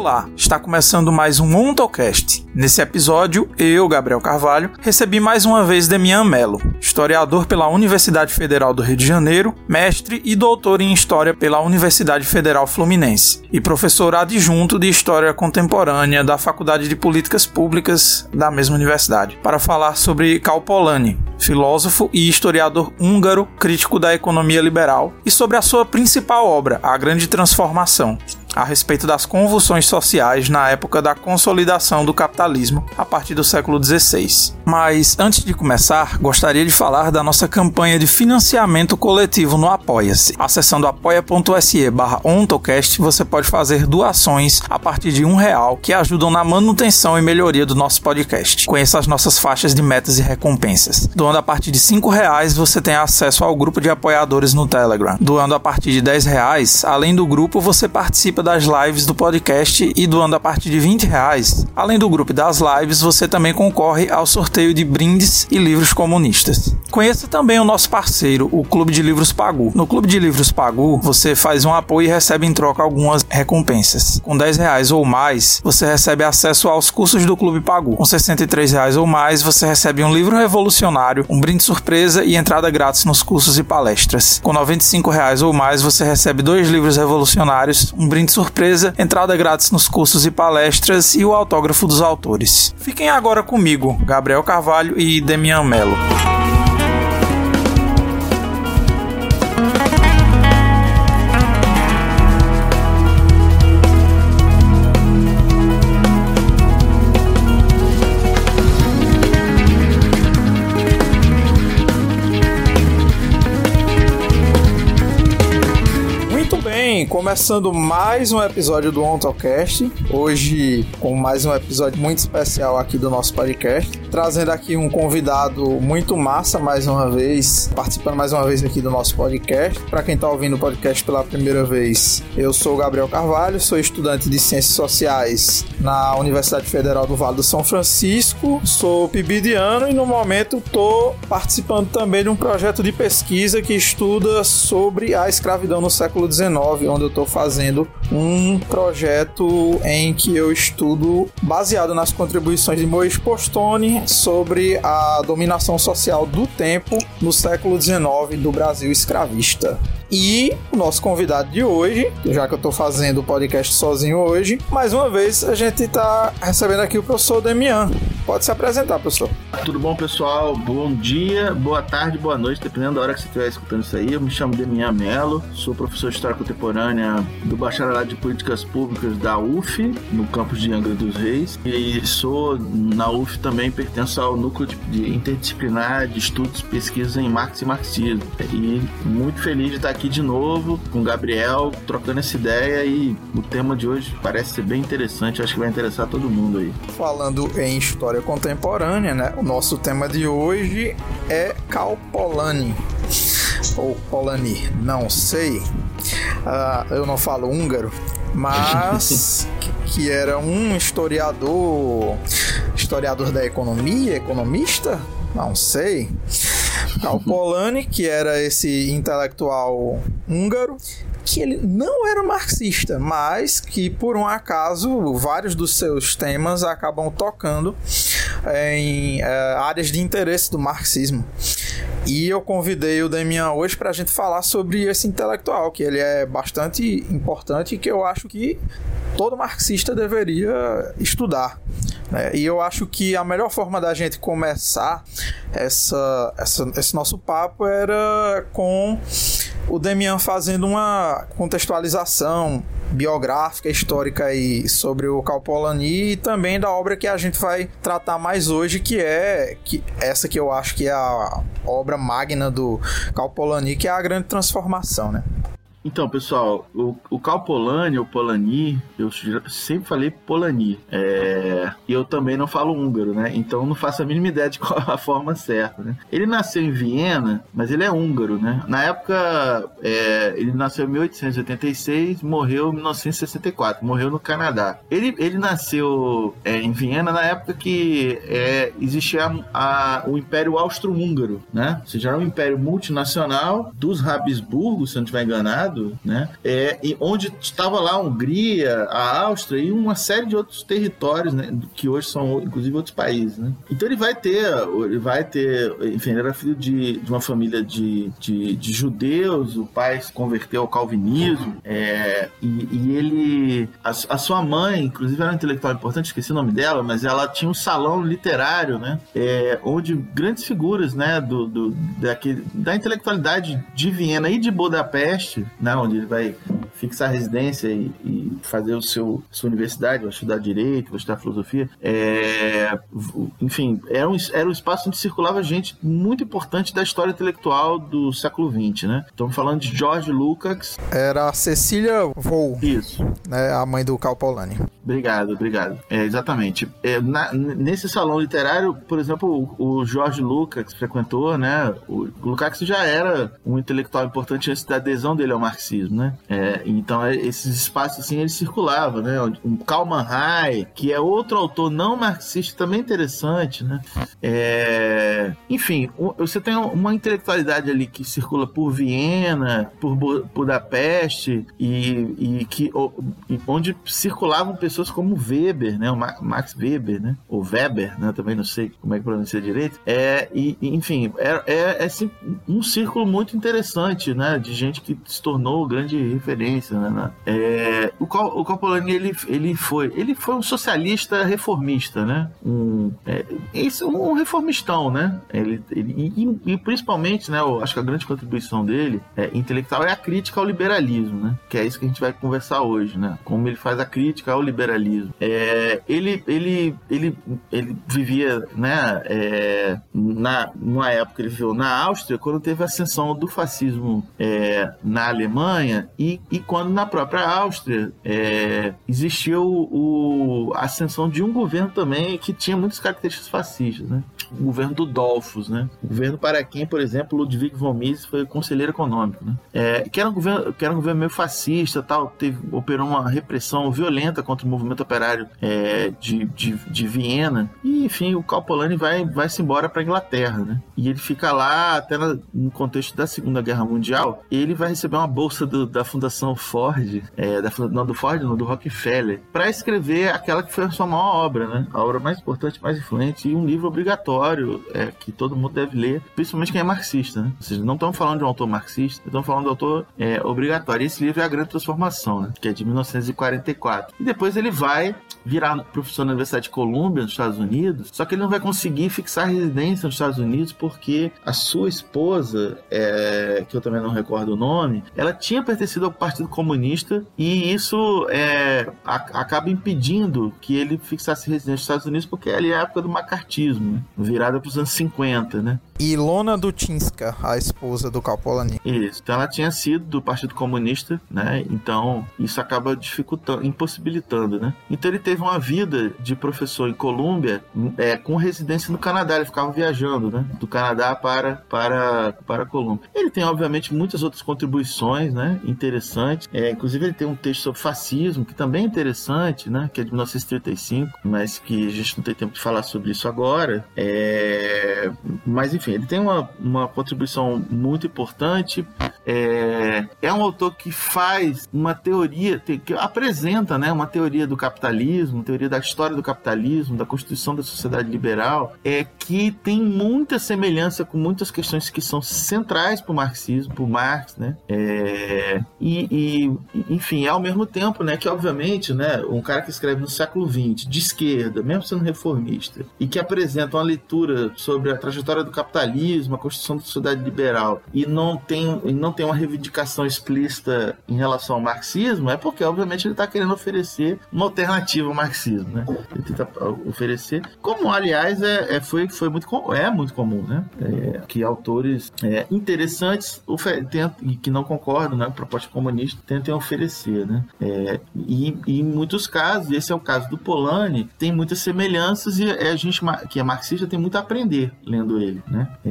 Olá, está começando mais um Ontocast. Nesse episódio, eu, Gabriel Carvalho, recebi mais uma vez Demian Melo, historiador pela Universidade Federal do Rio de Janeiro, mestre e doutor em História pela Universidade Federal Fluminense e professor adjunto de História Contemporânea da Faculdade de Políticas Públicas da mesma universidade, para falar sobre Karl Polanyi, filósofo e historiador húngaro, crítico da economia liberal, e sobre a sua principal obra, A Grande Transformação, a respeito das convulsões sociais na época da consolidação do capitalismo a partir do século XVI. Mas antes de começar, gostaria de falar da nossa campanha de financiamento coletivo no Apoia-se. Acessando apoia.se ontocast, você pode fazer doações a partir de um real que ajudam na manutenção e melhoria do nosso podcast. Conheça as nossas faixas de metas e recompensas. Doando a partir de cinco reais, você tem acesso ao grupo de apoiadores no Telegram. Doando a partir de dez reais, além do grupo, você participa participa das lives do podcast e doando a partir de 20 reais. Além do grupo das lives, você também concorre ao sorteio de brindes e livros comunistas. Conheça também o nosso parceiro, o Clube de Livros Pagu. No Clube de Livros Pagu, você faz um apoio e recebe em troca algumas recompensas. Com 10 reais ou mais, você recebe acesso aos cursos do Clube Pagu. Com 63 reais ou mais, você recebe um livro revolucionário, um brinde surpresa e entrada grátis nos cursos e palestras. Com 95 reais ou mais, você recebe dois livros revolucionários, um brinde surpresa, entrada grátis nos cursos e palestras e o autógrafo dos autores. Fiquem agora comigo, Gabriel Carvalho e Demian Mello. Começando mais um episódio do OnTalkcast. Hoje, com mais um episódio muito especial aqui do nosso podcast. Trazendo aqui um convidado muito massa, mais uma vez, participando mais uma vez aqui do nosso podcast. Para quem está ouvindo o podcast pela primeira vez, eu sou o Gabriel Carvalho, sou estudante de Ciências Sociais na Universidade Federal do Vale do São Francisco, sou pibidiano e no momento estou participando também de um projeto de pesquisa que estuda sobre a escravidão no século XIX, onde eu estou fazendo um projeto em que eu estudo baseado nas contribuições de Moisés Postone sobre a dominação social do tempo no século XIX do Brasil escravista. E o nosso convidado de hoje, já que eu estou fazendo o podcast sozinho hoje, mais uma vez a gente está recebendo aqui o professor Demian. Pode se apresentar, professor. Tudo bom, pessoal? Bom dia, boa tarde, boa noite, dependendo da hora que você estiver escutando isso aí. Eu me chamo Demian Mello, sou professor de História Contemporânea do Bacharelado de Políticas Públicas da UF, no campus de Angra dos Reis. E sou, na UF também, pertenço ao núcleo de interdisciplinar de estudos e pesquisas em Marx e Marxismo. E muito feliz de estar aqui aqui de novo com o Gabriel, trocando essa ideia e o tema de hoje parece ser bem interessante, acho que vai interessar todo mundo aí. Falando em história contemporânea, né? O nosso tema de hoje é Karl Polanyi ou Polanyi, não sei. Uh, eu não falo húngaro, mas que era um historiador, historiador da economia, economista, não sei. Al Polanyi, que era esse intelectual húngaro, que ele não era marxista, mas que por um acaso vários dos seus temas acabam tocando em é, áreas de interesse do marxismo. E eu convidei o Demian hoje para a gente falar sobre esse intelectual, que ele é bastante importante e que eu acho que todo marxista deveria estudar. Né? E eu acho que a melhor forma da gente começar essa, essa, esse nosso papo era com o Demian fazendo uma contextualização biográfica, histórica aí sobre o Calpolani e também da obra que a gente vai tratar mais hoje, que é que essa que eu acho que é a obra magna do Calpolani, que é a grande transformação, né? Então, pessoal, o, o Cal Polanyi, ou Polani, eu sempre falei Polani. É, e eu também não falo húngaro, né? Então não faço a mínima ideia de qual a forma certa, né? Ele nasceu em Viena, mas ele é húngaro, né? Na época, é, ele nasceu em 1886, morreu em 1964, morreu no Canadá. Ele, ele nasceu é, em Viena na época que é, existia a, a, o Império Austro-Húngaro, né? Ou seja, era um império multinacional dos Habsburgos, se não estiver enganado, né? É, e onde estava lá a Hungria, a Áustria e uma série de outros territórios, né? Que hoje são, inclusive, outros países, né? Então ele vai ter, ele vai ter, enfim, ele era filho de, de uma família de, de, de judeus, o pai se converteu ao calvinismo, é, e, e, ele, a, a, sua mãe, inclusive era um intelectual importante, esqueci o nome dela, mas ela tinha um salão literário, né? É, onde grandes figuras, né, do, do, daquele, da intelectualidade de Viena e de Budapeste, né, onde ele vai fixar residência e, e fazer o seu sua universidade, vai estudar direito, vai estudar filosofia. É, enfim, era um, era um espaço onde circulava gente muito importante da história intelectual do século XX, né? Estamos falando de George Lukács. Era a Cecília Vou. Isso. Né, a mãe do Cal Polanyi. Obrigado, obrigado. É, exatamente. É, na, nesse salão literário, por exemplo, o, o Jorge Lucas frequentou, né? O Lukács já era um intelectual importante antes da adesão dele ao marxismo, né? É, então, é, esses espaços, assim, ele circulava, né? Um Kalman Rai, que é outro autor não marxista, também interessante, né? É, enfim, você tem uma intelectualidade ali que circula por Viena, por Budapeste, e, e que onde circulavam pessoas como Weber, né? O Max Weber, né? Ou Weber, né? Também não sei como é que pronuncia direito. É, e, enfim, é, é, é um círculo muito interessante, né? De gente que se tornou grande referência, né? É, o, o Coppola, ele, ele foi ele foi um socialista reformista, né? Um, é, esse, um reformistão, né? Ele, ele e, e, principalmente, né? Eu acho que a grande contribuição dele é, intelectual é a crítica ao liberalismo, né? Que é isso que a gente vai conversar hoje, né? Como ele faz a crítica ao liberalismo. É, ele, ele, ele, ele vivia, né, é, na, numa época, ele viveu na Áustria, quando teve a ascensão do fascismo é, na Alemanha e, e quando na própria Áustria é, existiu o, a ascensão de um governo também que tinha muitas características fascistas, né? O governo do Dolfos, né? O governo para quem, por exemplo, Ludwig von Mises foi conselheiro econômico, né? É, que, era um governo, que era um governo meio fascista, tal, teve, operou uma repressão violenta contra o movimento operário é, de, de, de, Viena. E, enfim, o Calpolani vai, vai se embora para Inglaterra, né? E ele fica lá até na, no contexto da Segunda Guerra Mundial. ele vai receber uma bolsa do, da Fundação Ford, é, da, não do Ford, não, do Rockefeller, para escrever aquela que foi a sua maior obra, né? A obra mais importante, mais influente e um livro obrigatório é, que todo mundo deve ler, principalmente quem é marxista, né? Ou seja, não estamos falando de um autor marxista, estamos falando de um autor é, obrigatório. E esse livro é a Grande Transformação, né? Que é de 1944. E depois ele vai virar professor na Universidade de Colômbia, nos Estados Unidos, só que ele não vai conseguir fixar residência nos Estados Unidos porque a sua esposa, é, que eu também não recordo o nome, ela tinha pertencido ao Partido Comunista e isso é, a, acaba impedindo que ele fixasse residência nos Estados Unidos porque ali é a época do macartismo, né? virada para os anos 50, né? Ilona Dutinska, a esposa do Calpolani. Isso. Então ela tinha sido do Partido Comunista, né? Então isso acaba dificultando, impossibilitando, né? Então ele teve uma vida de professor em Colômbia, é, com residência no Canadá. Ele ficava viajando, né? Do Canadá para para para Colômbia. Ele tem obviamente muitas outras contribuições, né? Interessantes. É, inclusive ele tem um texto sobre fascismo que também é interessante, né? Que é de 1935, mas que a gente não tem tempo de falar sobre isso agora. É, mas enfim, ele tem uma, uma contribuição muito importante. É, é um autor que faz uma teoria, que apresenta né, uma teoria do capitalismo, teoria da história do capitalismo, da constituição da sociedade liberal, é, que tem muita semelhança com muitas questões que são centrais para o marxismo, para Marx, né? É, e, e, enfim, ao mesmo tempo, né, que obviamente, né, um cara que escreve no século XX, de esquerda, mesmo sendo reformista, e que apresenta uma leitura sobre a trajetória do capitalismo capitalismo, a construção da sociedade liberal, e não tem, e não tem uma reivindicação explícita em relação ao marxismo, é porque, obviamente, ele está querendo oferecer uma alternativa ao marxismo, né? Ele tenta oferecer, como, aliás, é, é foi, foi muito, é muito comum, né? É, que autores é, interessantes e que não concordam né, proposta comunista tentem oferecer, né? É, e, e, em muitos casos, esse é o caso do Polanyi, tem muitas semelhanças e a gente que é marxista tem muito a aprender lendo ele, né? É...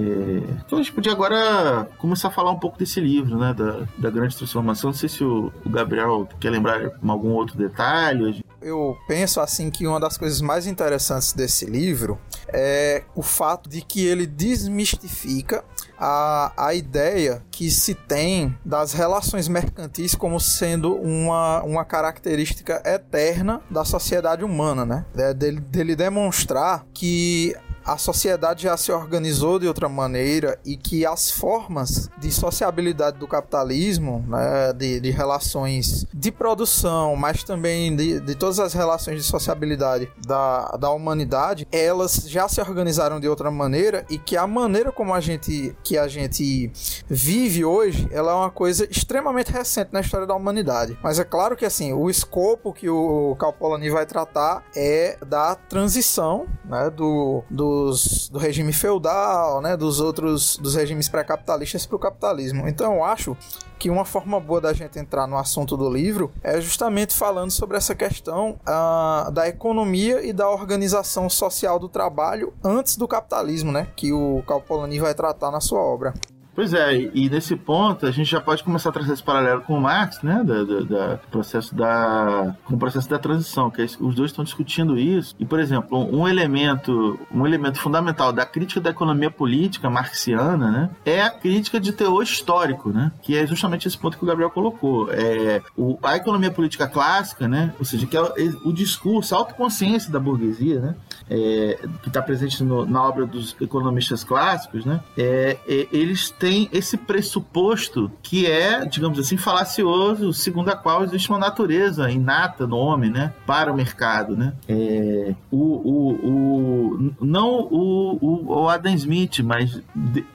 Então a gente podia agora começar a falar um pouco desse livro, né? Da, da grande transformação. Não sei se o, o Gabriel quer lembrar algum outro detalhe. Eu penso assim que uma das coisas mais interessantes desse livro é o fato de que ele desmistifica a, a ideia que se tem das relações mercantis como sendo uma, uma característica eterna da sociedade humana, né? Dele, dele demonstrar que a sociedade já se organizou de outra maneira e que as formas de sociabilidade do capitalismo, né, de, de relações de produção, mas também de, de todas as relações de sociabilidade da, da humanidade, elas já se organizaram de outra maneira e que a maneira como a gente que a gente vive hoje, ela é uma coisa extremamente recente na história da humanidade. Mas é claro que assim, o escopo que o Calpolani vai tratar é da transição, né, do, do dos, do regime feudal, né, dos outros dos regimes pré-capitalistas para o capitalismo. Então eu acho que uma forma boa da gente entrar no assunto do livro é justamente falando sobre essa questão uh, da economia e da organização social do trabalho antes do capitalismo, né, que o Calpolani vai tratar na sua obra. Pois é, e nesse ponto a gente já pode começar a trazer esse paralelo com o Marx, né, da, da, da processo da, com o processo da transição, que é os dois estão discutindo isso. E por exemplo, um elemento, um elemento fundamental da crítica da economia política marxiana, né, é a crítica de teor histórico, né, que é justamente esse ponto que o Gabriel colocou. É o, a economia política clássica, né, ou seja, que é o, o discurso, a autoconsciência da burguesia, né, é, que está presente no, na obra dos economistas clássicos, né, é, é eles têm esse pressuposto que é, digamos assim, falacioso, segundo a qual existe uma natureza inata no homem, né, para o mercado, né. É, o, o, o, não o, o, Adam Smith, mas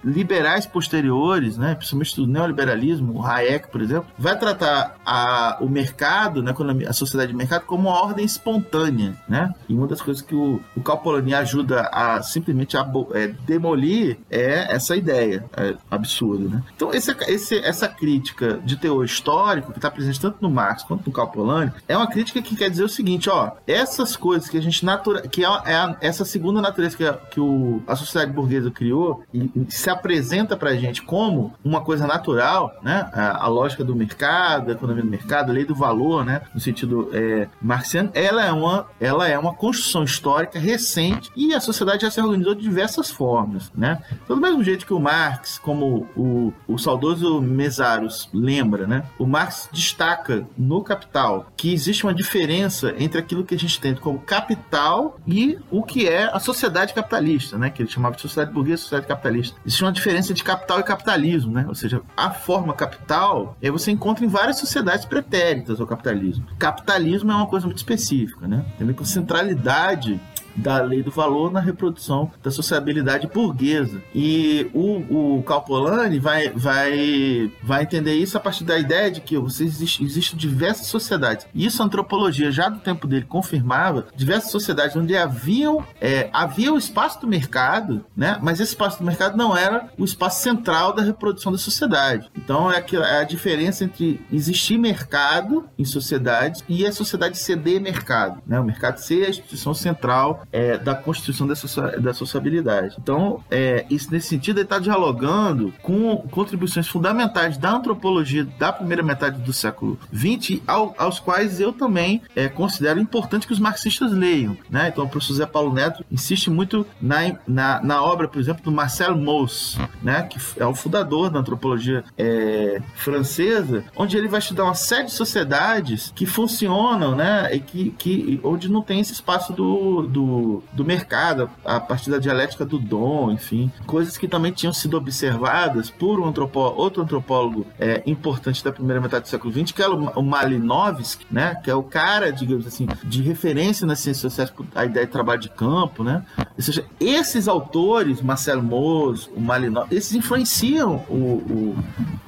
liberais posteriores, né, principalmente do neoliberalismo, o Hayek, por exemplo, vai tratar a, o mercado, né, a sociedade de mercado, como uma ordem espontânea, né. E uma das coisas que o, o Calpolani ajuda a simplesmente a, é, demolir é essa ideia. É, absurdo, né? Então, esse, esse, essa crítica de teor histórico, que está presente tanto no Marx quanto no Calpolani, é uma crítica que quer dizer o seguinte, ó, essas coisas que a gente natura, que é, é a, essa segunda natureza que, a, que o, a sociedade burguesa criou e, e, se apresenta pra gente como uma coisa natural, né? A, a, lógica do mercado, a economia do mercado, a lei do valor, né? No sentido é, marxiano, ela é uma, ela é uma construção histórica recente e a sociedade já se organizou de diversas formas, né? Então, do mesmo jeito que o Marx, como o, o, saudoso Mesaros lembra, né? O Marx destaca no Capital que existe uma diferença entre aquilo que a gente tem como capital e o que é a sociedade capitalista, né? Que ele chamava de sociedade burguesa sociedade capitalista. Existe uma diferença de capital e capitalismo, né? Ou seja, a forma capital é você encontra em várias sociedades pretéritas ao capitalismo. Capitalismo é uma coisa muito específica, né? Tem com centralidade da lei do valor na reprodução da sociabilidade burguesa. E o, o Calpolani vai, vai, vai entender isso a partir da ideia de que você existe, existem diversas sociedades. E isso a antropologia, já do tempo dele, confirmava diversas sociedades onde haviam, é, havia o espaço do mercado, né? mas esse espaço do mercado não era o espaço central da reprodução da sociedade. Então é, aquilo, é a diferença entre existir mercado em sociedades e a sociedade ceder mercado. Né? O mercado ser a instituição central é, da constituição dessa, da sociabilidade. Então, é, isso nesse sentido, está dialogando com contribuições fundamentais da antropologia da primeira metade do século XX, ao, aos quais eu também é, considero importante que os marxistas leiam. Né? Então, o professor Zé Paulo Neto insiste muito na, na, na obra, por exemplo, do Marcel Mauss, né? que é o fundador da antropologia é, francesa, onde ele vai estudar uma série de sociedades que funcionam, né? e que, que, onde não tem esse espaço do, do do, mercado, a partir da dialética do dom, enfim, coisas que também tinham sido observadas por um antropólogo, outro antropólogo é, importante da primeira metade do século XX, que é o, Malinowski, né, que é o cara, digamos assim, de referência nas ciências sociais, a ideia de trabalho de campo, né, ou seja, esses autores, Marcelo Moz, o Malinowski, esses influenciam o, o,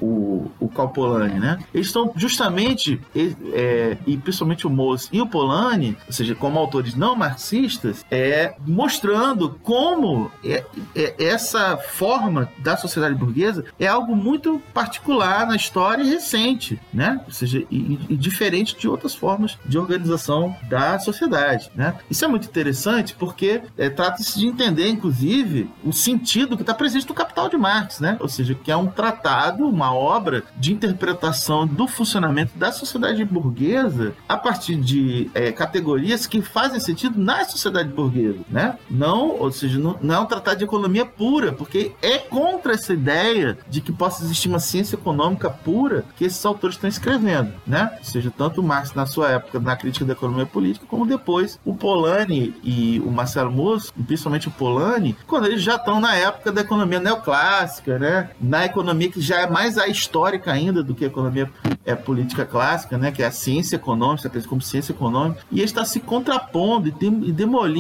o, o Calpolani, né, eles estão justamente, é, e principalmente o Moz e o Polanyi, ou seja, como autores não marxistas, é, mostrando como é, é, essa forma da sociedade burguesa é algo muito particular na história recente, né? Ou seja, e, e diferente de outras formas de organização da sociedade, né? Isso é muito interessante porque é, trata-se de entender, inclusive, o sentido que está presente no Capital de Marx, né? Ou seja, que é um tratado, uma obra de interpretação do funcionamento da sociedade burguesa a partir de é, categorias que fazem sentido na sociedade sociedade burguesa, né? Não, ou seja, não, não é um tratado de economia pura, porque é contra essa ideia de que possa existir uma ciência econômica pura que esses autores estão escrevendo, né? Ou seja, tanto Marx na sua época na crítica da economia política, como depois o Polanyi e o Marcelo Mousse, principalmente o Polanyi, quando eles já estão na época da economia neoclássica, né? Na economia que já é mais a histórica ainda do que a economia é, política clássica, né? Que é a ciência econômica, como ciência econômica, e está se contrapondo e, demolindo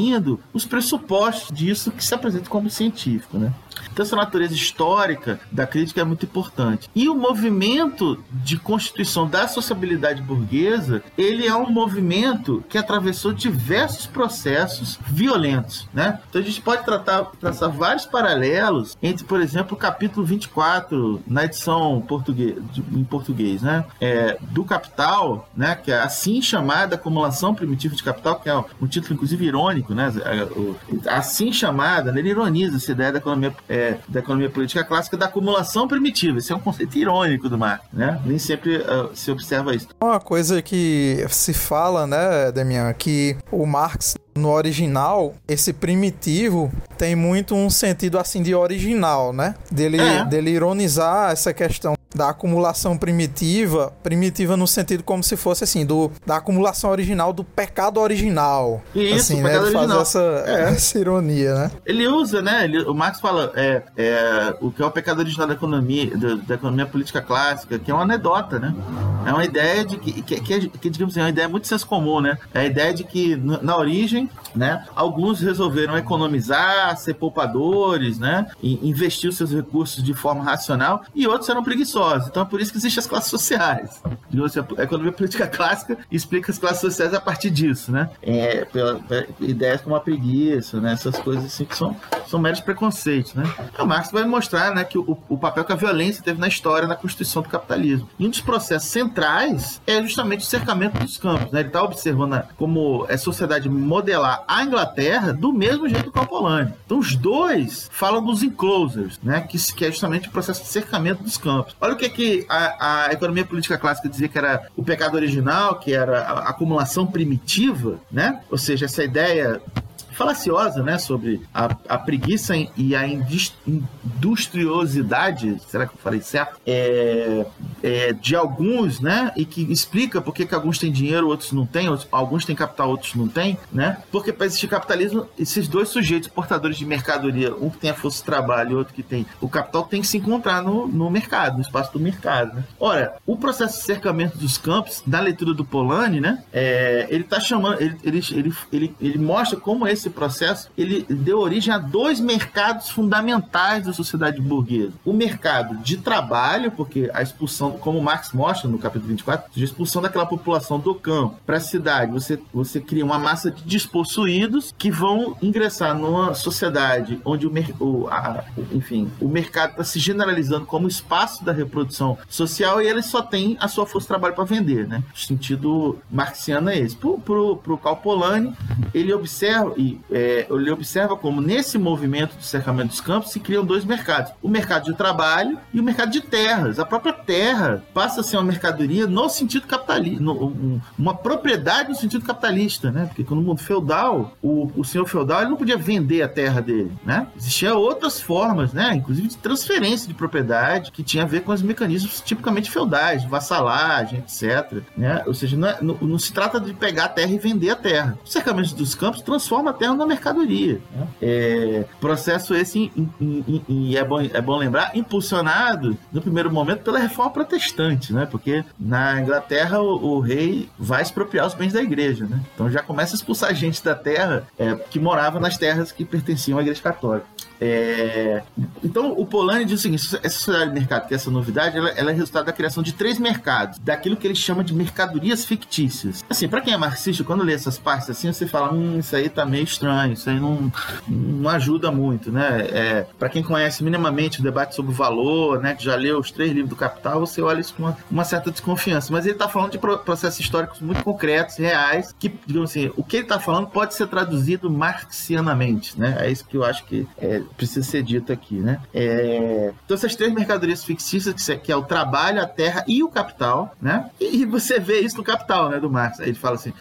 os pressupostos disso que se apresenta como científico, né? Então, essa natureza histórica da crítica é muito importante. E o movimento de constituição da sociabilidade burguesa, ele é um movimento que atravessou diversos processos violentos, né? Então, a gente pode tratar, traçar vários paralelos entre, por exemplo, o capítulo 24, na edição português, em português, né? É, do Capital, né? Que é assim chamada acumulação primitiva de capital, que é um título, inclusive, irônico, né? Assim chamada, né? ele ironiza essa ideia da economia é, da economia política clássica da acumulação primitiva. Esse é um conceito irônico do Marx, né? Nem sempre uh, se observa isso. Uma coisa que se fala, né, Demian, que o Marx no original, esse primitivo tem muito um sentido assim de original, né? Dele, é. dele ironizar essa questão da acumulação primitiva, primitiva no sentido como se fosse assim, do, da acumulação original, do pecado original. Isso, assim, né? Ele faz essa, é. essa ironia, né? Ele usa, né? Ele, o Marx fala é, é, o que é o pecado original da economia, da, da, economia política clássica, que é uma anedota, né? É uma ideia de que, que, que, que digamos assim, é uma ideia muito senso comum, né? É a ideia de que na origem, né? Alguns resolveram economizar, ser poupadores, né? E investir os seus recursos de forma racional e outros eram preguiçosos então é por isso que existem as classes sociais. A economia política clássica explica as classes sociais a partir disso, né? É, pela, pela, ideias como a preguiça, né? Essas coisas assim que são, são meros preconceitos, né? Então, Marx vai mostrar né, que o, o papel que a violência teve na história, na constituição do capitalismo. E um dos processos centrais é justamente o cercamento dos campos. Né? Ele está observando como a sociedade modelar a Inglaterra do mesmo jeito que o Polanyi. Então, os dois falam dos enclosures, né? que, que é justamente o processo de cercamento dos campos. Olha o que, que a, a economia política clássica dizia que era o pecado original, que era a acumulação primitiva, né? Ou seja, essa ideia falaciosa, né, sobre a, a preguiça e a industriosidade, será que eu falei certo? É, é, de alguns, né, e que explica por que, alguns têm dinheiro, outros não têm, alguns têm capital, outros não têm, né? Porque para existir capitalismo, esses dois sujeitos portadores de mercadoria, um que tem a força de trabalho e outro que tem o capital, tem que se encontrar no, no mercado, no espaço do mercado. Né? Ora, o processo de cercamento dos campos, na leitura do Polanyi, né, é, ele está chamando, ele, ele, ele, ele, ele mostra como esse esse processo ele deu origem a dois mercados fundamentais da sociedade burguesa. O mercado de trabalho, porque a expulsão, como Marx mostra no capítulo 24, a expulsão daquela população do campo para a cidade, você, você cria uma massa de despossuídos que vão ingressar numa sociedade onde o, o a, enfim, o mercado está se generalizando como espaço da reprodução social e ele só tem a sua força de trabalho para vender, né? O sentido marxiano é esse. Para o Karl Polanyi, ele observa, e é, ele observa como nesse movimento do cercamento dos campos se criam dois mercados: o mercado de trabalho e o mercado de terras. A própria terra passa a ser uma mercadoria no sentido capitalista, uma propriedade no sentido capitalista, né? Porque no mundo feudal, o, o senhor feudal ele não podia vender a terra dele, né? Existiam outras formas, né? Inclusive de transferência de propriedade que tinha a ver com os mecanismos tipicamente feudais, vassalagem, etc. Né? Ou seja, não, é, não, não se trata de pegar a terra e vender a terra. O cercamento dos campos transforma a terra na mercadoria. Né? É, processo esse, e é bom, é bom lembrar, impulsionado no primeiro momento pela reforma protestante, né? porque na Inglaterra o, o rei vai expropriar os bens da igreja. Né? Então já começa a expulsar gente da terra é, que morava nas terras que pertenciam à igreja católica. É... Então, o Polanyi diz o seguinte: essa sociedade de mercado, que é essa novidade, ela, ela, é resultado da criação de três mercados, daquilo que ele chama de mercadorias fictícias. Assim, para quem é marxista, quando lê essas partes assim, você fala: hum, isso aí tá meio estranho, isso aí não, não ajuda muito, né? É, para quem conhece minimamente o debate sobre o valor, né, que já leu os três livros do Capital, você olha isso com uma, uma certa desconfiança. Mas ele está falando de processos históricos muito concretos, reais, que, digamos assim, o que ele está falando pode ser traduzido marxianamente, né? É isso que eu acho que é, precisa ser dito aqui, né? É... Então, essas três mercadorias fictícias, que é o trabalho, a terra e o capital, né? E você vê isso no capital, né, do Marx. Ele fala assim,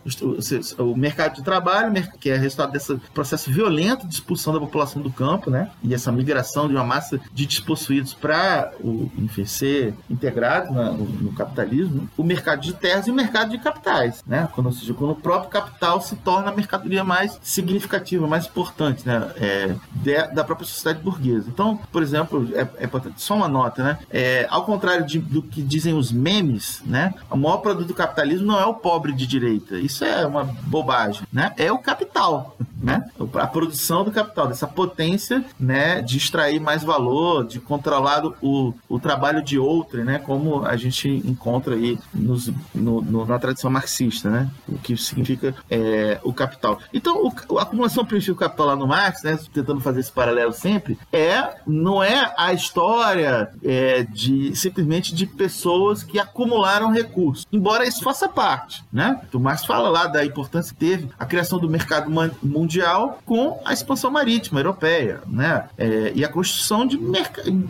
o, mercado de trabalho, que é resultado desse processo violento de expulsão da população do campo, né? E essa migração de uma massa de despossuídos para o enfim, ser integrado no, no, capitalismo, o mercado de terras e o mercado de capitais, né? Quando, seja, quando o próprio capital se torna a mercadoria mais significativa, mais importante, né? É, de, da própria sociedade burguesa. Então, por exemplo, é, é só uma nota, né? É, ao contrário de, do que dizem os memes, né? O maior produto do capitalismo não é o pobre de direita. Isso é uma bobagem, né? É o capital, né? A produção do capital, dessa potência, né? De extrair mais valor, de controlar o, o trabalho de outro, né? Como a gente encontra aí nos, no, no, na tradição marxista, né? O que significa é, o capital. Então, o, a acumulação primitiva do capital lá no Marx, né? Tentando fazer esse paralelo sempre, é não é a história é, de simplesmente de pessoas que acumularam recursos, embora isso faça parte, né? O Marx fala lá da importância que teve a criação do mercado mundial com a expansão marítima europeia, né? É, e a construção de,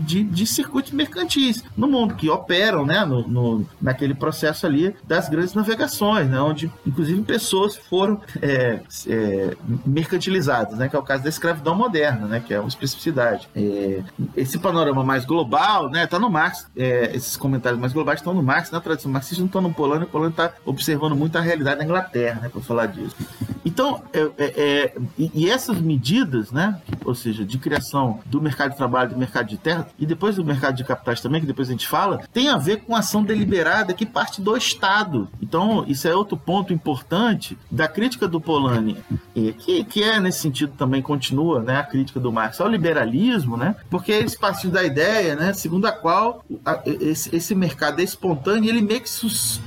de, de, circuitos mercantis no mundo que operam, né? No, no, naquele processo ali das grandes navegações, né? Onde inclusive pessoas foram é, é mercantilizadas, né? Que é o caso da escravidão moderna, né? Que é especificidade. É, esse panorama mais global, né? Tá no Marx. É, esses comentários mais globais estão no Marx, na tradição marxista não estão no Polônia. O Polônia está observando muito a realidade da Inglaterra, né? Para falar disso. Então, é, é, é, e, essas medidas, né? Ou seja, de criação do mercado de trabalho, do mercado de terra e depois do mercado de capitais também, que depois a gente fala, tem a ver com ação deliberada que parte do Estado. Então, isso é outro ponto importante da crítica do Polanyi, que, que é nesse sentido também continua, né? A crítica do Marx ao liberalismo, né? Porque eles partiam da ideia, né? Segundo a qual a, esse, esse mercado é espontâneo, ele meio que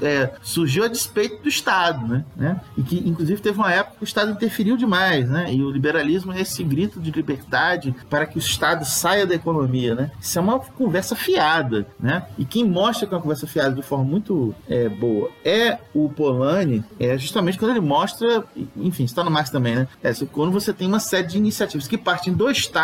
é, surgiu a despeito do Estado, né? né? E que inclusive teve uma época o Estado interferiu demais, né? E o liberalismo é esse grito de liberdade para que o Estado saia da economia, né? Isso é uma conversa fiada, né? E quem mostra que é uma conversa fiada de forma muito é, boa é o Polanyi, é justamente quando ele mostra, enfim, está no Marx também, né? É, quando você tem uma série de iniciativas que partem do Estado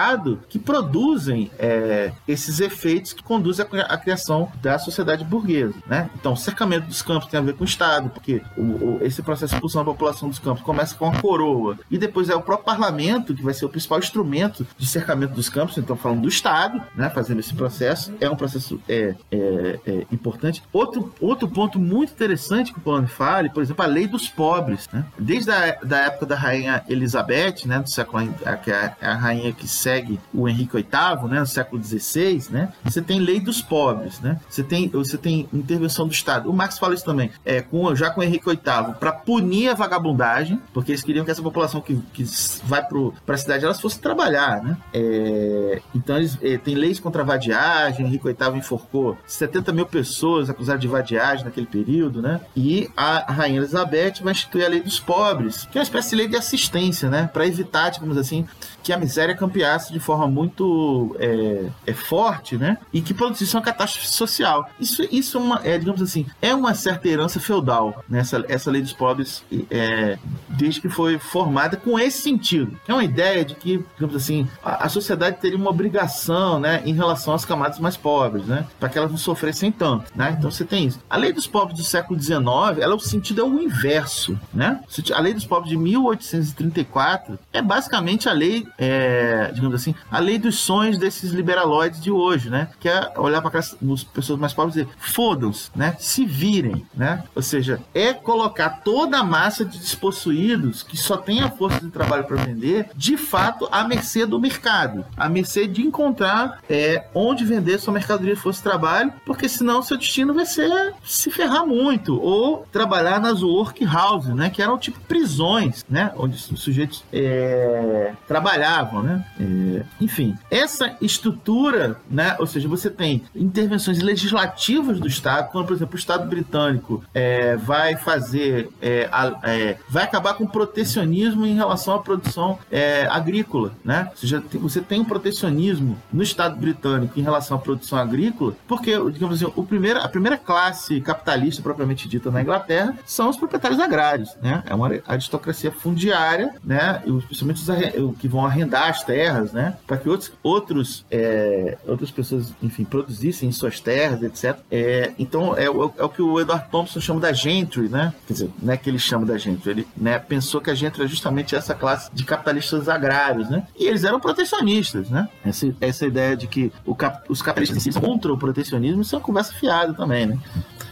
que produzem é, esses efeitos que conduzem à criação da sociedade burguesa, né? Então, cercamento dos campos tem a ver com o Estado, porque o, o, esse processo de expulsão da população dos campos começa com a coroa. E depois é o próprio parlamento que vai ser o principal instrumento de cercamento dos campos, então falando do Estado, né, fazendo esse processo. É um processo é, é, é importante. Outro, outro ponto muito interessante que o Polano fale, por exemplo, a lei dos pobres. Né? Desde a da época da rainha Elizabeth, né, do século, que é a rainha que segue o Henrique VIII, né, no século XVI, né, você tem lei dos pobres, né? Você tem, você tem intervenção do Estado. O Marx fala isso também, é, com, já com o Henrique VIII, para punir a vagabundagem, porque eles queriam que essa população que, que vai para a cidade elas fosse trabalhar, né? É, então eles é, tem leis contra a vadiagem, Henrique VIII enforcou 70 mil pessoas acusadas de vadiagem naquele período, né? E a, a rainha Elizabeth vai instituir a lei dos pobres, que é uma espécie de lei de assistência, né? Para evitar, digamos assim, que a miséria campeasse de forma muito é, é forte, né? E que produzisse uma catástrofe social. Isso, isso é, uma, é, digamos assim, é uma certa herança feudal, né? Essa, essa lei dos pobres, é, desde que foi formada com esse sentido. É uma ideia de que, digamos assim, a, a sociedade teria uma obrigação, né, em relação às camadas mais pobres, né? Para que elas não sofressem tanto, né? Então você tem isso. A lei dos pobres do século XIX, ela, o sentido é o inverso, né? A lei dos pobres de 1834 é basicamente a lei é, digamos assim, a lei dos sonhos desses liberaloides de hoje, né? Que é olhar para as pessoas mais pobres e dizer, fodam-se, né? Se virem, né? Ou seja, é colocar toda a massa de despossuídos que só tem a força de trabalho para vender, de fato, à mercê do mercado, à mercê de encontrar é, onde vender sua mercadoria fosse trabalho, porque senão seu destino vai ser se ferrar muito ou trabalhar nas workhouses, né? Que eram tipo prisões, né? Onde os sujeitos é, trabalhavam trabalhavam, né? É, enfim, essa estrutura, né? Ou seja, você tem intervenções legislativas do Estado, quando, por exemplo, o Estado britânico é, vai fazer, é, a, é, vai acabar com o protecionismo em relação à produção é, agrícola, né? Já tem, você tem um protecionismo no Estado britânico em relação à produção agrícola, porque, digamos assim, o primeiro, a primeira classe capitalista propriamente dita na Inglaterra são os proprietários agrários, né? É uma aristocracia fundiária, né? E principalmente os que vão arrendar as terras, né? Para que outros, outros é, outras pessoas, enfim, produzissem suas terras, etc. É, então, é, é, o que o Edward Thompson chama da gentry, né? Quer dizer, não é que ele chama da gentry, ele né, pensou que a gentry é justamente essa classe de capitalistas agrários, né? E eles eram protecionistas, né? Essa, essa ideia de que cap, os capitalistas são contra o protecionismo, isso é uma conversa fiada também, né?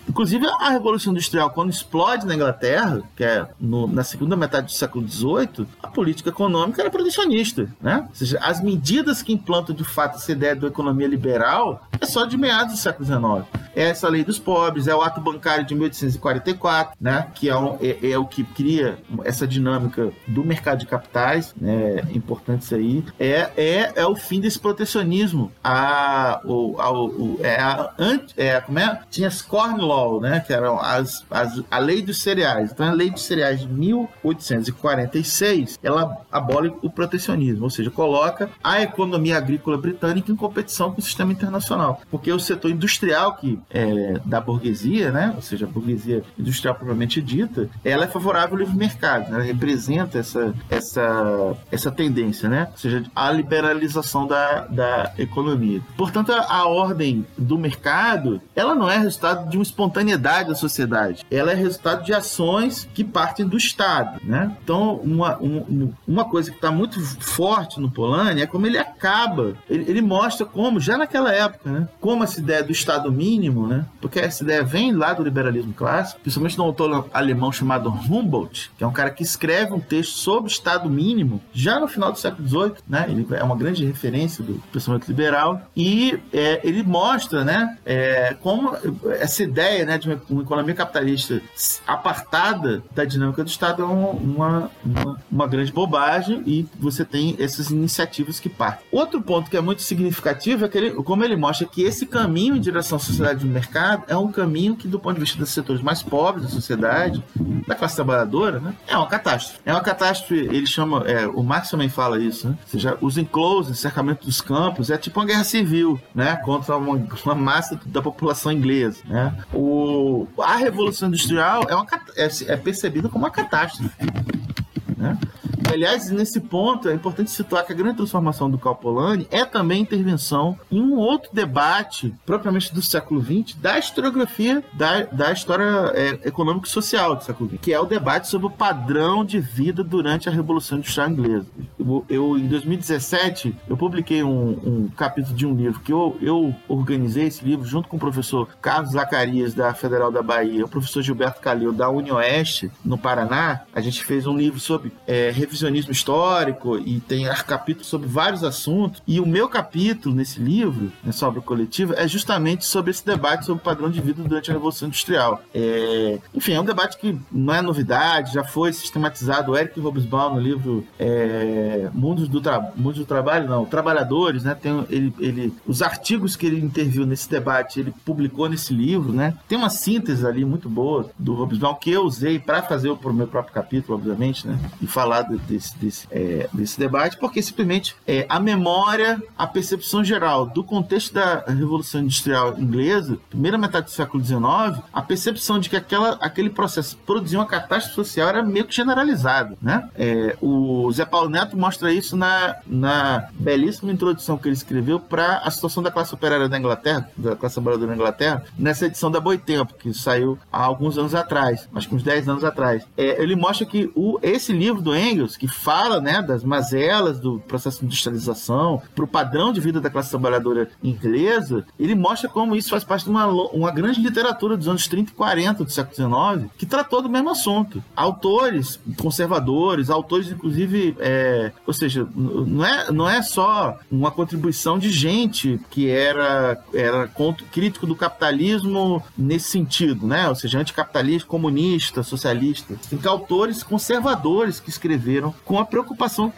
Inclusive, a Revolução Industrial, quando explode na Inglaterra, que é no, na segunda metade do século XVIII, a política econômica era protecionista, né? Ou seja, as medidas que implantam de fato essa ideia da economia liberal é só de meados do século XIX. É essa lei dos pobres, é o ato bancário de 1844, né? Que é, um, é, é o que cria essa dinâmica do mercado de capitais, né? Importante isso aí. É, é, é o fim desse protecionismo. A, o, a, o, é a, é, como é? Tinha as corn law, né? Que eram as, as, a lei dos cereais. Então, a lei dos cereais de 1846, ela abole o protecionismo, ou seja, coloca a economia agrícola britânica em competição com o sistema internacional. Porque o setor industrial que é, da burguesia, né? Ou seja, a burguesia industrial propriamente dita, ela é favorável ao livre mercado, né? ela representa essa, essa, essa tendência, né? Ou seja, a liberalização da, da economia. Portanto, a, a ordem do mercado, ela não é resultado de uma espontaneidade da sociedade, ela é resultado de ações que partem do Estado, né? Então, uma, um, uma coisa que está muito forte no Polanyi é como ele acaba, ele, ele mostra como, já naquela época, né? Como essa ideia do Estado mínimo né? Porque essa ideia vem lá do liberalismo clássico, principalmente de um autor alemão chamado Humboldt, que é um cara que escreve um texto sobre Estado mínimo já no final do século XVIII, né? Ele é uma grande referência do pensamento liberal e é, ele mostra, né? É, como essa ideia, né, de uma, uma, economia capitalista apartada da dinâmica do Estado é uma, uma, uma grande bobagem e você tem essas iniciativas que partem. Outro ponto que é muito significativo é que ele, como ele mostra que esse caminho em direção à sociedade de mercado é um caminho que, do ponto de vista dos setores mais pobres da sociedade, da classe trabalhadora, né, é uma catástrofe. É uma catástrofe, ele chama, é, o Marx também fala isso, né? Ou seja, os enclosures, cercamento dos campos, é tipo uma guerra civil, né? Contra uma, uma massa da população inglesa, né? O, a Revolução Industrial é, uma, é, é percebida como uma catástrofe, né? Aliás, nesse ponto, é importante situar que a grande transformação do Calpolani é também intervenção em um outro debate, propriamente do século XX, da historiografia da, da história é, econômica e social do século XX, que é o debate sobre o padrão de vida durante a Revolução Industrial Inglesa. Eu, eu em 2017, eu publiquei um, um, capítulo de um livro que eu, eu organizei esse livro junto com o professor Carlos Zacarias, da Federal da Bahia, o professor Gilberto Calil, da UniOeste, no Paraná. A gente fez um livro sobre é, revisionismo histórico e tem capítulos sobre vários assuntos. E o meu capítulo nesse livro, né, sobre o coletivo, é justamente sobre esse debate sobre o padrão de vida durante a Revolução Industrial. É... Enfim, é um debate que não é novidade, já foi sistematizado. O Eric Robesbaum, no livro é... Mundos, do. Mundos do Trabalho, não, Trabalhadores, né? Tem ele, ele, os artigos que ele interviu nesse debate, ele publicou nesse livro, né? Tem uma síntese ali muito boa do Robesbaum que eu usei para fazer o meu próprio capítulo, obviamente, né? E falar desse, desse, é, desse debate, porque simplesmente é, a memória, a percepção geral do contexto da Revolução Industrial Inglesa, primeira metade do século XIX, a percepção de que aquela, aquele processo produzia uma catástrofe social era meio que generalizada. Né? É, o Zé Paulo Neto mostra isso na, na belíssima introdução que ele escreveu para a situação da classe operária da Inglaterra, da classe trabalhadora da Inglaterra, nessa edição da Boitempo, que saiu há alguns anos atrás, acho que uns 10 anos atrás. É, ele mostra que o, esse livro do Engels que fala né, das mazelas do processo de industrialização, para o padrão de vida da classe trabalhadora inglesa, ele mostra como isso faz parte de uma, uma grande literatura dos anos 30 e 40 do século XIX, que tratou do mesmo assunto. Autores conservadores, autores, inclusive, é, ou seja, não é, não é só uma contribuição de gente que era, era crítico do capitalismo nesse sentido, né? ou seja, anticapitalista, comunista, socialista. Tem autores conservadores que escreveram com a preocupação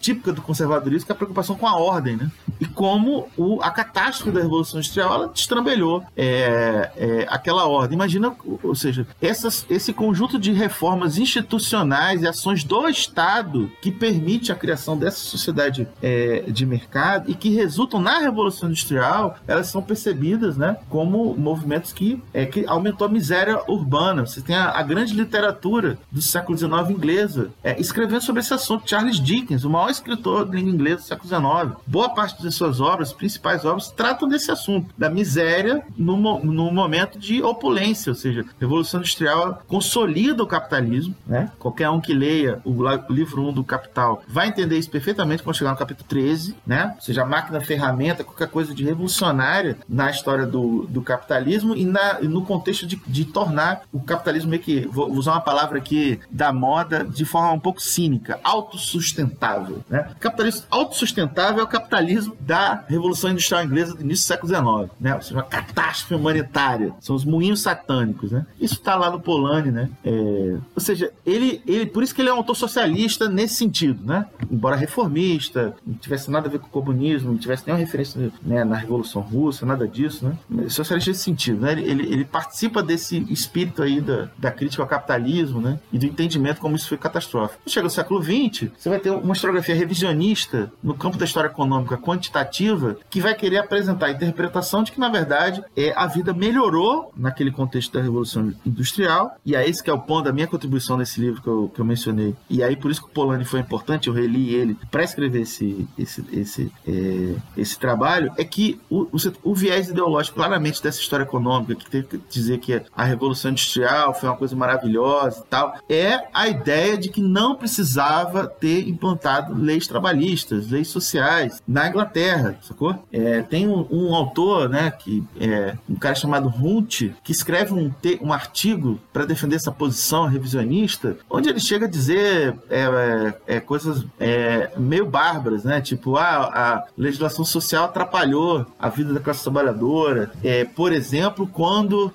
típica do conservadorismo, que é a preocupação com a ordem, né? E como o, a catástrofe da Revolução Industrial ela destrambelhou é, é, aquela ordem. Imagina, ou seja, essas, esse conjunto de reformas institucionais e ações do Estado que permite a criação dessa sociedade é, de mercado e que resultam na Revolução Industrial, elas são percebidas né, como movimentos que, é, que aumentou a miséria urbana. Você tem a, a grande literatura do século XIX inglesa é, escrevendo sobre esse assunto. Charles Dickens, o maior escritor de língua inglesa do século XIX, boa parte de suas obras, principais obras, tratam desse assunto, da miséria no, no momento de opulência, ou seja, a Revolução Industrial consolida o capitalismo. Né? Qualquer um que leia o, o livro 1 do Capital vai entender isso perfeitamente quando chegar no capítulo 13, né? ou seja, a máquina, a ferramenta, qualquer coisa de revolucionária na história do, do capitalismo e, na, no contexto de, de tornar o capitalismo meio que, vou usar uma palavra aqui da moda de forma um pouco cínica, autossustentável. Né? Capitalismo autossustentável é o capitalismo da Revolução Industrial Inglesa do início do século XIX, né? ou seja, uma catástrofe humanitária, são os moinhos satânicos. Né? Isso está lá no Polanyi, né? É... ou seja, ele, ele, por isso que ele é um autor socialista nesse sentido, né? embora reformista, não tivesse nada a ver com o comunismo, não tivesse nenhuma referência né, na Revolução Russa, nada disso, né? socialista nesse sentido, né? ele, ele, ele participa desse espírito aí da, da crítica ao capitalismo né? e do entendimento como isso foi catastrófico. Chega no século XX, você vai ter uma historiografia revisionista no campo da história econômica quantitativa que vai querer apresentar a interpretação de que, na verdade, é, a vida melhorou naquele contexto da Revolução Industrial, e é esse que é o ponto da minha contribuição nesse livro que eu, que eu mencionei. E aí, por isso que o Polanyi foi importante, eu reli ele para escrever esse, esse, esse, é, esse trabalho, é que o, o, o, viés ideológico, claramente, dessa história econômica, que teve que dizer que a Revolução Industrial foi uma coisa maravilhosa e tal, é a ideia de que não precisava ter implantado leis trabalhistas, leis sociais na Inglaterra, sacou? É, tem um, um, autor, né, que é um cara chamado Hunt, que escreve um, um artigo para defender essa posição revisionista, onde ele chega a dizer é, é, é coisas é, meio bárbaras, né? Tipo, ah, a legislação social atrapalhou a vida da classe trabalhadora. É, por exemplo, quando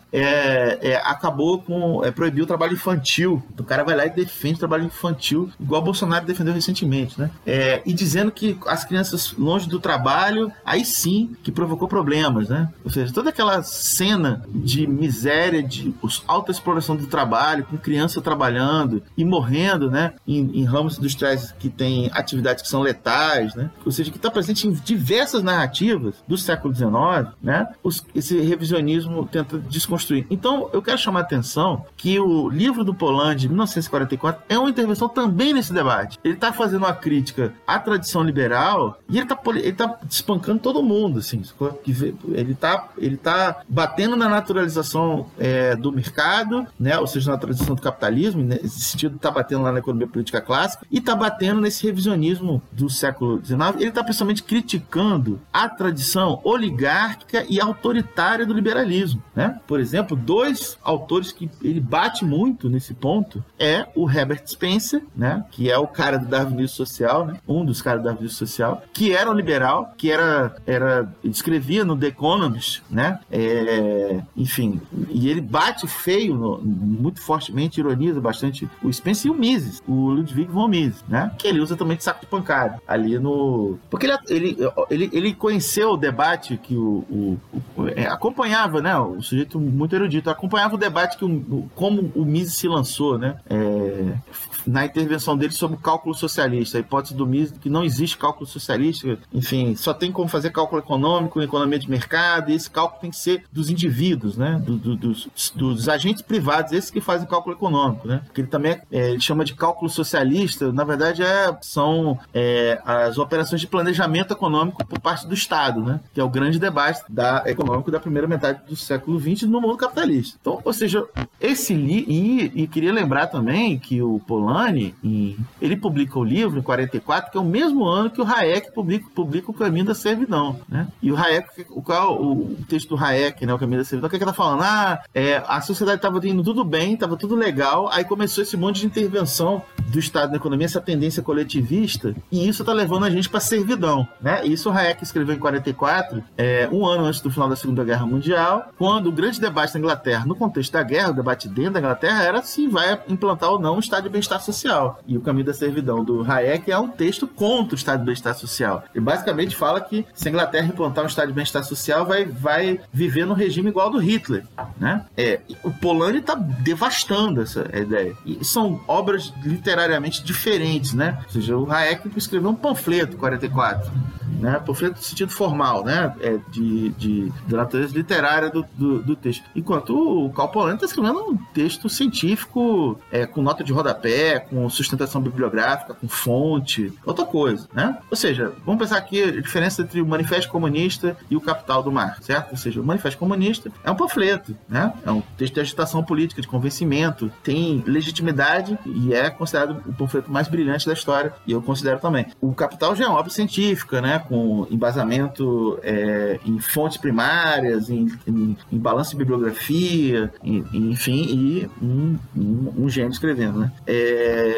acabou com proibiu o trabalho infantil. O cara vai lá e defende o trabalho infantil, igual Bolsonaro defendeu recentemente, né? e dizendo que as crianças longe do trabalho, aí sim que provocou problemas, né? Ou seja, toda aquela cena de miséria, de alta exploração do trabalho, com criança trabalhando e morrendo, né? Em, em ramos industriais que têm atividades que são letais, né? Ou seja, que está presente em diversas narrativas do século XIX, né? Os, esse revisionismo tenta desconstruir. Então, eu quero chamar a atenção que o livro do Polanyi, de 1944, é uma intervenção também nesse debate. Ele está fazendo uma crítica à tradição liberal e ele está ele tá espancando todo mundo, assim. Ele está ele tá batendo na naturalização é, do mercado, né? Ou seja, na tradição do capitalismo, nesse sentido está batendo lá na economia política clássica e está batendo nesse revisionismo do século XIX. Ele está principalmente criticando a tradição oligárquica e autoritária do liberalismo, né? Por exemplo, dois autores que ele bate muito nesse ponto é o Herbert Spencer, né? Que é o cara do darwinismo social, né? Um dos caras do darwinismo social, que era um liberal, que era, era escrevia no The Economist, né? É, enfim, e ele bate feio, no, muito fortemente, ironiza bastante o Spencer e o Mises, o Ludwig von Mises, né? Que ele usa também de saco de pancada ali no. Porque ele, ele, ele, ele conheceu o debate que o, o, o é, acompanhava, né? O sujeito muito erudito, acompanhava o debate que o, como o Mises se lançou, né? É, na intervenção dele sobre o cálculo socialista, a hipótese do Mises que não existe cálculo socialista, enfim, só tem como fazer cálculo econômico, economia de mercado, e esse cálculo tem que ser dos indivíduos, né? Do, do, dos, dos, agentes privados, esses que fazem cálculo econômico, né? Que ele também é, ele chama de cálculo socialista, na verdade é, são é, as operações de planejamento econômico por parte do Estado, né? Que é o grande debate da, econômico da primeira metade do século XX no mundo capitalista. Então, ou seja, esse li e, e queria lembrar também que o Polanyi, ele publica o livro em 44, que é o mesmo ano que o Hayek publica, publica o Caminho da Servidão, né? E o Hayek, o, qual, o texto do Hayek, né, o Caminho da Servidão, o que, é que tá falando? Ah, é, a sociedade estava indo tudo bem, estava tudo legal, aí começou esse monte de intervenção do Estado na economia, essa tendência coletivista, e isso está levando a gente para servidão, né? Isso o Hayek escreveu em 44, é, um ano antes do final da, Segunda Guerra Mundial, quando o grande debate na Inglaterra, no contexto da guerra, o debate dentro da Inglaterra, era se vai implantar ou não um Estado de bem-estar social. E o Caminho da Servidão do Hayek é um texto contra o Estado de bem-estar social. E basicamente fala que se a Inglaterra implantar um Estado de bem-estar social, vai, vai viver no regime igual ao do Hitler. Né? É, o Polanyi está devastando essa ideia. E são obras literariamente diferentes, né? Ou seja, o Hayek escreveu um panfleto, 44 né? Panfleto no sentido formal, né? É de, de, de natureza literária do, do, do, texto. Enquanto o Calpolano está escrevendo um texto científico é, com nota de rodapé, com sustentação bibliográfica, com fonte, outra coisa, né? Ou seja, vamos pensar aqui a diferença entre o Manifesto Comunista e o Capital do Marx, certo? Ou seja, o Manifesto Comunista é um panfleto, né? É um texto de agitação política, de convencimento, tem legitimidade e é considerado o panfleto mais brilhante da história, e eu considero também. O Capital já é uma obra científica, né? com embasamento é, em fontes primárias, em, em, em balanço de bibliografia, em, enfim, e um, um, um, gênio escrevendo, né? É,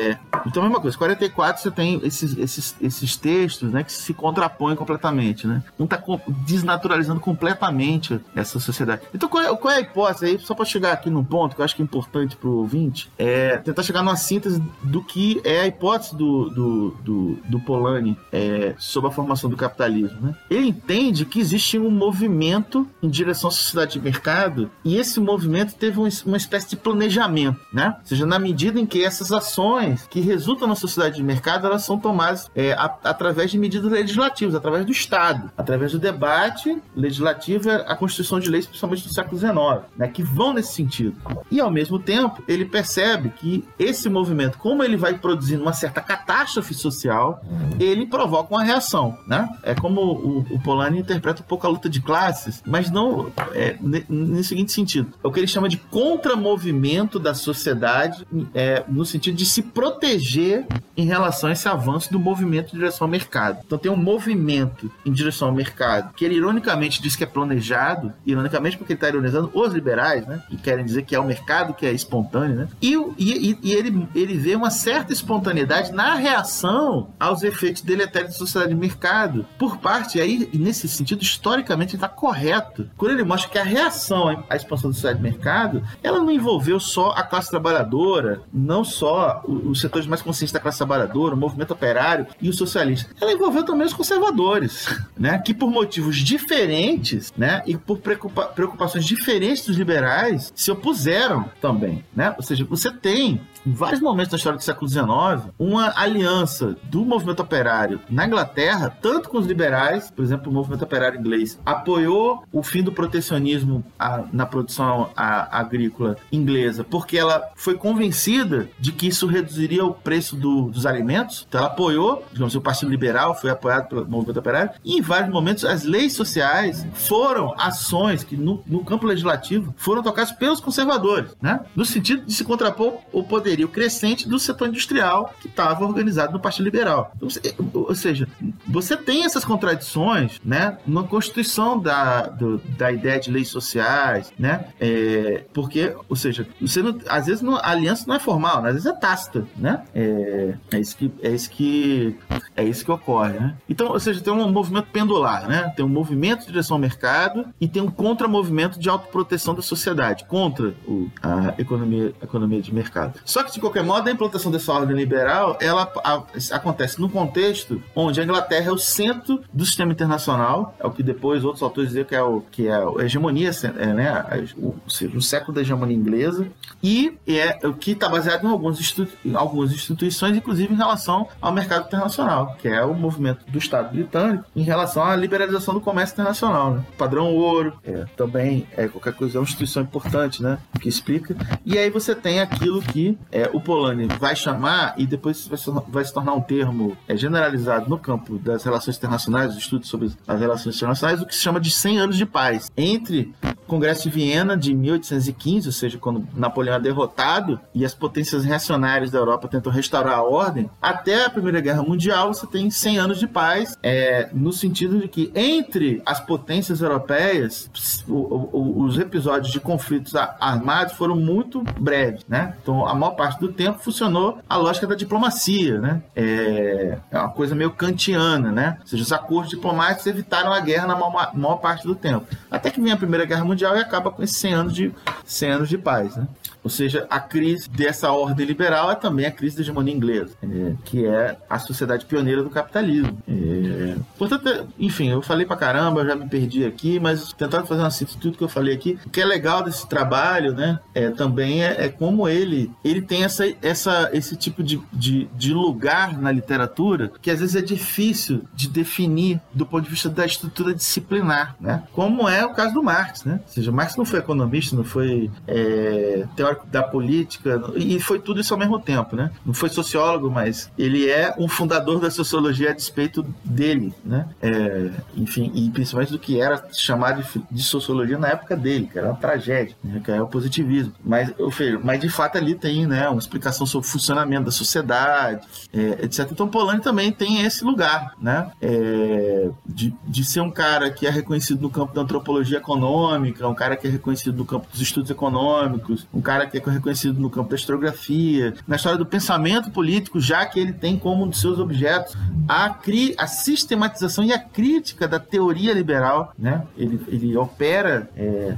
então, a mesma coisa, 44 você tem esses, esses, esses textos né, que se contrapõem completamente, né? Um está desnaturalizando completamente essa sociedade. Então, qual é, qual é a hipótese aí? Só para chegar aqui num ponto que eu acho que é importante para o ouvinte, é tentar chegar numa síntese do que é a hipótese do, do, do, do Polanyi é, sobre a formação do capitalismo. Né? Ele entende que existe um movimento em direção à sociedade de mercado e esse movimento teve uma espécie de planejamento, né? Ou seja, na medida em que essas ações que resultam na sociedade de mercado elas são tomadas é, a, através de medidas legislativas, através do Estado, através do debate legislativo, a constituição de leis, principalmente do século XIX, né? Que vão nesse sentido. E ao mesmo tempo ele percebe que esse movimento, como ele vai produzindo uma certa catástrofe social, ele provoca uma reação, né? É como o, o Polanyi interpreta um pouco a luta de classes, mas não é, no seguinte sentido. É o que ele chama de contramovimento da sociedade, é, no sentido de se proteger em relação a esse avanço do movimento em direção ao mercado. Então tem um movimento em direção ao mercado, que ele ironicamente diz que é planejado, ironicamente porque ele está ironizando os liberais, né? Que querem dizer que é o mercado que é espontâneo, né? E, e, e ele, ele vê uma certa espontaneidade na reação aos efeitos deletérios da sociedade de mercado por parte, aí, nesse sentido, historicamente, está correto. Quando ele mostra que a reação à expansão do cidade de mercado, ela não envolveu só a classe trabalhadora, não só os setores mais conscientes da classe trabalhadora, o movimento operário e o socialista. Ela envolveu também os conservadores, né? Que por motivos diferentes, né? E por preocupa preocupações diferentes dos liberais, se opuseram também, né? Ou seja, você tem em vários momentos da história do século XIX, uma aliança do movimento operário na Inglaterra, tanto com os liberais, por exemplo, o movimento operário inglês apoiou o fim do protecionismo a, na produção a, agrícola inglesa, porque ela foi convencida de que isso reduziria o preço do, dos alimentos, então ela apoiou, digamos, o Partido Liberal foi apoiado pelo movimento operário, e em vários momentos as leis sociais foram ações que no, no campo legislativo foram tocadas pelos conservadores, né? no sentido de se contrapor o poder poderio crescente do setor industrial que estava organizado no Partido Liberal. Então, ou seja, você tem essas contradições, né, na constituição da, do, da ideia de leis sociais, né, é, porque, ou seja, você não, às vezes não, a aliança não é formal, né, às vezes é tácita, né, é, é isso que é isso que é isso que ocorre, né. Então, ou seja, tem um movimento pendular, né, tem um movimento de direção ao mercado e tem um contramovimento de autoproteção da sociedade contra o, a economia a economia de mercado. Só só que, de qualquer modo, a implantação dessa ordem liberal, ela a, acontece num contexto onde a Inglaterra é o centro do sistema internacional, é o que depois outros autores dizem que é, o, que é a hegemonia, é, né, o, seja, o século da hegemonia inglesa, e é o que está baseado em, alguns em algumas instituições, inclusive em relação ao mercado internacional, que é o movimento do Estado britânico em relação à liberalização do comércio internacional. Né? Padrão ouro, é, também é qualquer coisa, é uma instituição importante, né, que explica. E aí você tem aquilo que é, o Polanyi vai chamar, e depois vai se, vai se tornar um termo é, generalizado no campo das relações internacionais, dos estudos sobre as relações internacionais, o que se chama de 100 anos de paz. Entre o Congresso de Viena de 1815, ou seja, quando Napoleão é derrotado e as potências reacionárias da Europa tentam restaurar a ordem, até a Primeira Guerra Mundial você tem 100 anos de paz, é, no sentido de que entre as potências europeias, o, o, os episódios de conflitos armados foram muito breves, né? Então, a maior parte do tempo funcionou a lógica da diplomacia, né? É, é uma coisa meio kantiana, né? Ou seja, os acordos diplomáticos evitaram a guerra na maior, maior parte do tempo. Até que vem a Primeira Guerra Mundial e acaba com esses 100 anos de, 100 anos de paz. Né? Ou seja, a crise dessa ordem liberal é também a crise da hegemonia inglesa, é, que é a sociedade pioneira do capitalismo. É, portanto, enfim, eu falei pra caramba, já me perdi aqui, mas tentando fazer uma síntese de tudo que eu falei aqui. O que é legal desse trabalho, né, é, também é, é como ele, ele tem essa, essa, esse tipo de, de, de lugar na literatura que às vezes é difícil de definir do ponto de vista da estrutura disciplinar, né? Como é o caso do Marx, né? Ou seja, Marx não foi economista, não foi é, teórico teórico da política, e foi tudo isso ao mesmo tempo, né? Não foi sociólogo, mas ele é um fundador da sociologia a despeito dele, né? É, enfim, e principalmente do que era chamado de, de, sociologia na época dele, que era uma tragédia, né? que é o positivismo. Mas, eu falei, mas de fato ali tem, né, uma explicação sobre o funcionamento da sociedade, é, etc. Então Polanyi também tem esse lugar, né? É, de, de ser um cara que é reconhecido no campo da antropologia econômica, um cara que é reconhecido no campo dos estudos econômicos, um cara cara que é reconhecido no campo da historiografia, na história do pensamento político, já que ele tem como um dos seus objetos a, cri a sistematização e a crítica da teoria liberal, né? Ele, ele opera, é,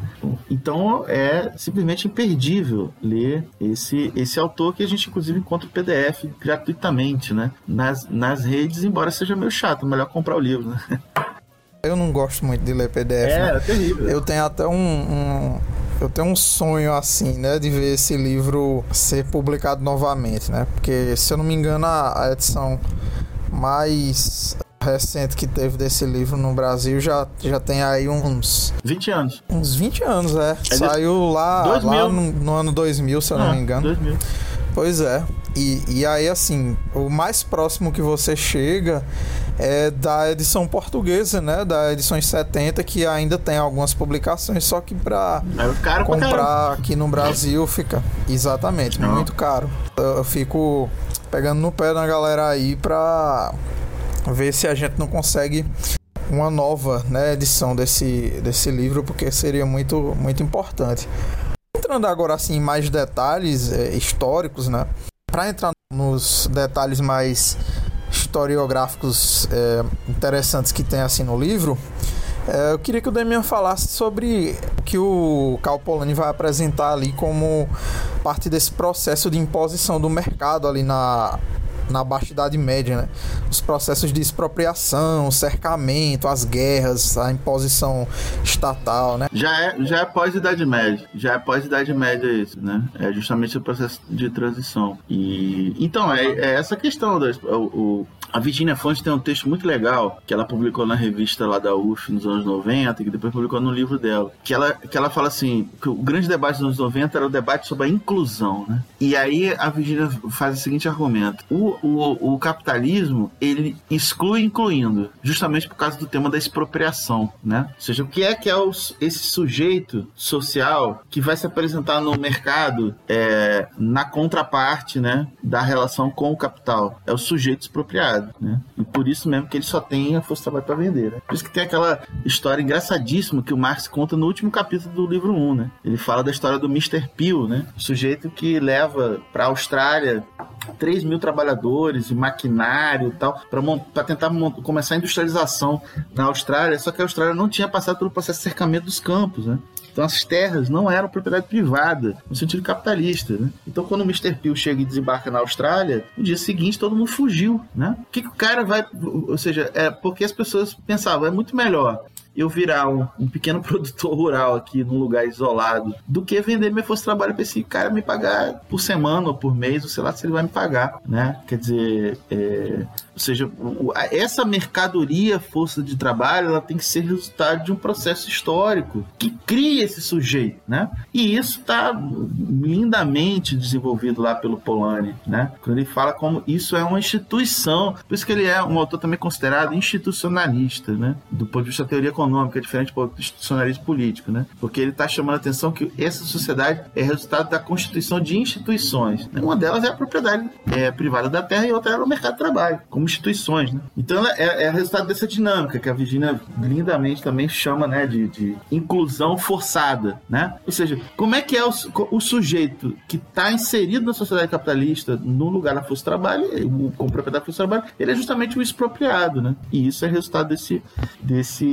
então é simplesmente imperdível ler esse, esse autor que a gente inclusive encontra o PDF gratuitamente, né? Nas, nas redes, embora seja meio chato, melhor comprar o livro, né? Eu não gosto muito de ler PDF. É, né? é terrível. Eu tenho até um, um eu tenho um sonho assim, né, de ver esse livro ser publicado novamente, né? Porque se eu não me engano a, edição mais recente que teve desse livro no Brasil já, já tem aí uns 20 anos. Uns 20 anos, é. é Saiu lá, lá no, no, ano 2000, se eu não ah, me engano. 2000. Pois é. E, e aí, assim, o mais próximo que você chega é da edição portuguesa, né? Da edição 70, que ainda tem algumas publicações, só que para é comprar aqui no Brasil fica exatamente Não. muito caro. Eu fico pegando no pé da galera aí pra ver se a gente não consegue uma nova né, edição desse, desse livro, porque seria muito, muito importante. Entrando agora assim em mais detalhes é, históricos, né? Para entrar nos detalhes mais historiográficos é, interessantes que tem assim no livro, é, eu queria que o Demian falasse sobre que o Calpolani vai apresentar ali como parte desse processo de imposição do mercado ali na, na Baixa Idade Média, né? Os processos de expropriação, cercamento, as guerras, a imposição estatal, né? Já é, já é pós-Idade Média, já é pós-Idade Média isso, né? É justamente o processo de transição. E então é, é essa questão do o, a Virginia Fonte tem um texto muito legal que ela publicou na revista lá da UF nos anos 90, que depois publicou no livro dela. Que ela, que ela fala assim: que o grande debate dos anos 90 era o debate sobre a inclusão, né? E aí a Virginia faz o seguinte argumento: o, o, o capitalismo ele exclui incluindo, justamente por causa do tema da expropriação, né? Ou seja, o que é que é os, esse sujeito social que vai se apresentar no mercado é, na contraparte, né, da relação com o capital? É o sujeito expropriado né? E por isso mesmo que ele só tem a força de trabalho para vender, né? Por isso que tem aquela história engraçadíssima que o Marx conta no último capítulo do livro 1, né? Ele fala da história do Mr. Peel, né? O sujeito que leva para a Austrália 3 mil trabalhadores e maquinário e tal, para tentar começar a industrialização na Austrália, só que a Austrália não tinha passado pelo processo de cercamento dos campos, né? Então as terras não eram propriedade privada, no sentido capitalista. Né? Então quando o Mr. Peel chega e desembarca na Austrália, no dia seguinte todo mundo fugiu. Né? O que, que o cara vai. Ou seja, é porque as pessoas pensavam, é muito melhor eu virar um, um, pequeno produtor rural aqui num lugar isolado do que vender minha força de trabalho para esse cara me pagar por semana ou por mês, ou sei lá se ele vai me pagar, né? Quer dizer, é, ou seja, essa mercadoria força de trabalho ela tem que ser resultado de um processo histórico que cria esse sujeito, né? E isso está lindamente desenvolvido lá pelo Polanyi, né? Quando ele fala como isso é uma instituição, por isso que ele é um autor também considerado institucionalista, né? Do ponto de vista da teoria econômica, é diferente do institucionalismo político, né? Porque ele está chamando a atenção que essa sociedade é resultado da constituição de instituições. Uma delas é a propriedade é, privada da terra e outra é o mercado de trabalho, como instituições, né? Então é, é resultado dessa dinâmica que a Virginia lindamente também chama, né, de, de inclusão forçada, né? Ou seja, como é que é o, o sujeito que está inserido na sociedade capitalista no lugar da força de trabalho, com propriedade da força de trabalho, ele é justamente o expropriado, né? E isso é resultado desse, desse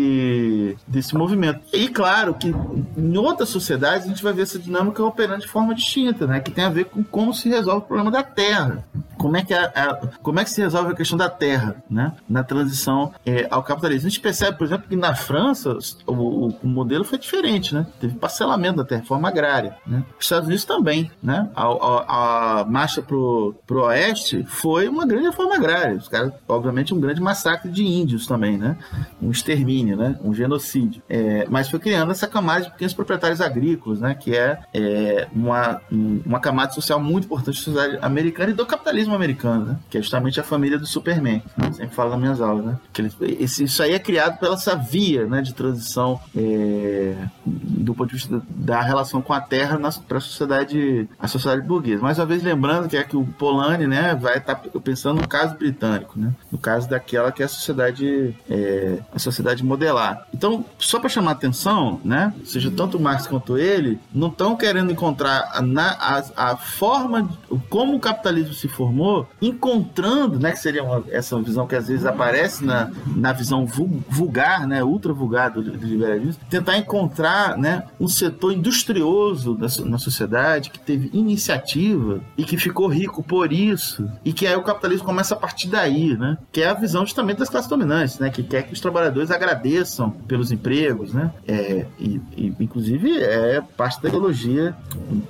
desse, movimento. E claro que em outras sociedades a gente vai ver essa dinâmica operando de forma distinta, né? Que tem a ver com como se resolve o problema da terra. Como é que, a, a como é que se resolve a questão da terra, né? Na transição é, ao capitalismo. A gente percebe, por exemplo, que na França o, o, o, modelo foi diferente, né? Teve parcelamento da terra, forma agrária, né? Os Estados Unidos também, né? A, a, a marcha pro, pro oeste foi uma grande reforma agrária. Os caras, obviamente, um grande massacre de índios também, né? Um extermínio, né? Um genocídio. É, mas foi criando essa camada de pequenos proprietários agrícolas, né? Que é, é uma, uma camada social muito importante da sociedade americana e do capitalismo americano, né? Que é justamente a família do Superman. Né? Sempre falo nas minhas aulas, né? Que ele, esse, isso aí é criado pela essa via, né? De transição é, do ponto de vista da relação com a terra para a sociedade, a sociedade burguesa. Mais uma vez lembrando que é que o Polanyi, né? Vai estar tá pensando no caso britânico, né? No caso daquela que é a sociedade, é, a sociedade modelar. Então, só para chamar atenção, né? Seja tanto o Marx quanto ele, não estão querendo encontrar a, a forma, como o capitalismo se formou, encontrando, né? Que seria uma, essa visão que às vezes aparece na, na visão vulgar, né? Ultra vulgar do, do liberalismo, tentar encontrar, né? Um setor industrioso na sociedade que teve iniciativa e que ficou rico por isso e que aí o capitalismo começa a partir daí, né? Que é a visão justamente das classes dominantes, né? Que quer que os trabalhadores agradeçam pelos empregos, né? É, e, e, inclusive é parte da ideologia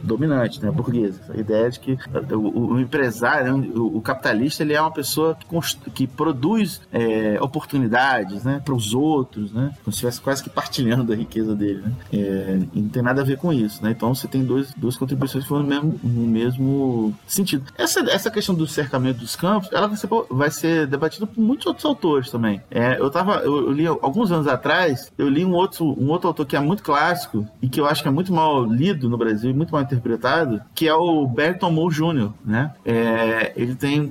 dominante, né? Burguesa. A ideia de que o, o empresário, né? O, capitalista, ele é uma pessoa que, que produz é, oportunidades, né? Para os outros, né? Como se estivesse quase que partilhando a riqueza dele, né? É, e não tem nada a ver com isso, né? Então você tem dois, duas contribuições que foram no mesmo, no mesmo sentido. Essa, essa questão do cercamento dos campos, ela vai ser, vai ser debatida por muitos outros autores também. É, eu tava, eu, eu, li alguns anos atrás, eu li um outro, um outro autor que é muito clássico e que eu acho que é muito mal lido no Brasil, muito mal interpretado, que é o Berton Moore Jr., né? É, ele tem,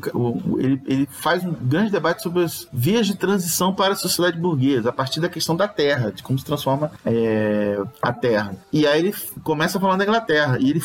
ele, ele faz um grande debate sobre as vias de transição para a sociedade burguesa, a partir da questão da terra, de como se transforma é, a terra. E aí ele começa falando da Inglaterra, e ele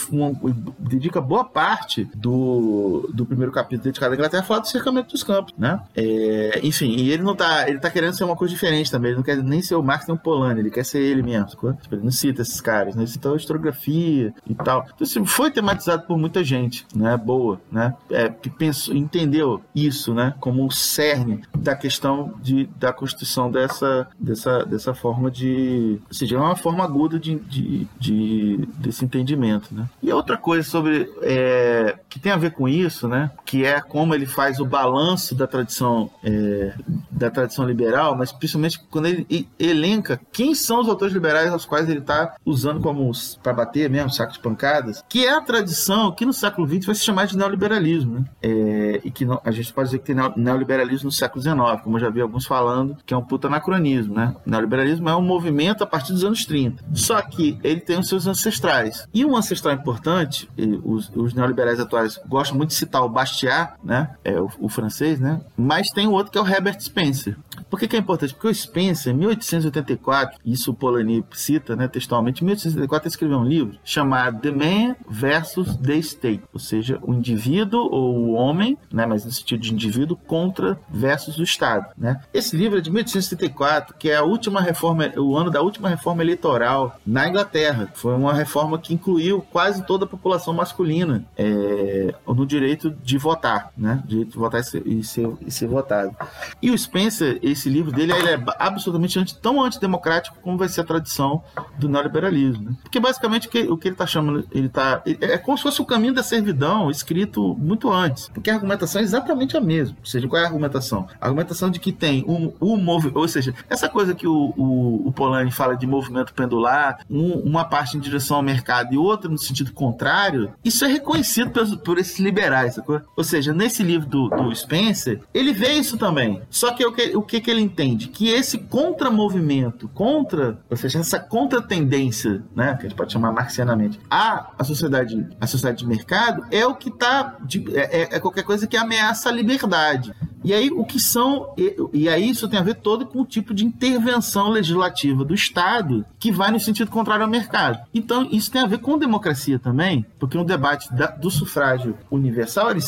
dedica boa parte do, do primeiro capítulo dedicado à Inglaterra a falar do cercamento dos campos, né? É, enfim, e ele não tá, ele tá querendo ser uma coisa diferente também, ele não quer nem ser o Marx nem o Polanyi, ele quer ser ele mesmo, tipo, ele não cita esses caras, né? Ele cita a historiografia e tal. Então, assim, foi tematizado por muita gente, né? Boa, né? É, que pensou, entendeu isso, né? Como o cerne da questão de, da constituição dessa, dessa, dessa forma de, ou seja, é uma forma aguda de, de, de desse entendimento, né? E outra coisa sobre, é, que tem a ver com isso, né? Que é como ele faz o balanço da tradição é, da tradição liberal, mas principalmente quando ele elenca quem são os autores liberais aos quais ele está usando como para bater mesmo, saco de pancadas, que é a tradição que no século XX vai se chamar de neoliberalismo, né? É, e que não, a gente pode dizer que tem neoliberalismo no século XIX, como eu já vi alguns falando, que é um puta anacronismo, né? O neoliberalismo é um movimento a partir dos anos 30. Só que ele tem os seus ancestrais. E um ancestral importante, os, os neoliberais atuais gostam muito de citar o Bastiat, né? É o, o francês, né? Mas tem outro que é o Herbert Spencer. Por que, que é importante? Porque o Spencer, em 1884, isso o Polanyi cita né, textualmente, em 1884 ele escreveu um livro chamado The Man versus the State, ou seja, o indivíduo ou o homem, né, mas no sentido de indivíduo, contra versus o Estado. Né? Esse livro é de 1874, que é a última reforma, o ano da última reforma eleitoral na Inglaterra. Foi uma reforma que incluiu quase toda a população masculina é, no direito de votar, né? direito de votar e ser, e ser, e ser votado. E o Spencer, esse livro dele ele é absolutamente anti, tão antidemocrático como vai ser a tradição do neoliberalismo. Né? Porque basicamente o que, o que ele está chamando, ele tá, é como se fosse o caminho da servidão escrito muito antes. Porque a argumentação é exatamente a mesma. Ou seja, qual é a argumentação? A argumentação de que tem um, um movimento, ou seja, essa coisa que o, o, o Polanyi fala de movimento pendular, um, uma parte em direção ao mercado e outra no sentido contrário, isso é reconhecido por, por esses liberais, sacou? Ou seja, nesse livro do, do Spencer, ele vê isso também. Só que o que, o que, que ele entende? Que esse contramovimento, contra, ou seja, essa contratendência, né, que a gente pode chamar marxianamente, a, a sociedade, a sociedade de mercado é o que está é, é qualquer coisa que ameaça a liberdade. E aí, o que são. E, e, aí, isso tem a ver todo com o tipo de intervenção legislativa do Estado que vai no sentido contrário ao mercado. Então, isso tem a ver com democracia também, porque o debate da, do sufrágio universal ele,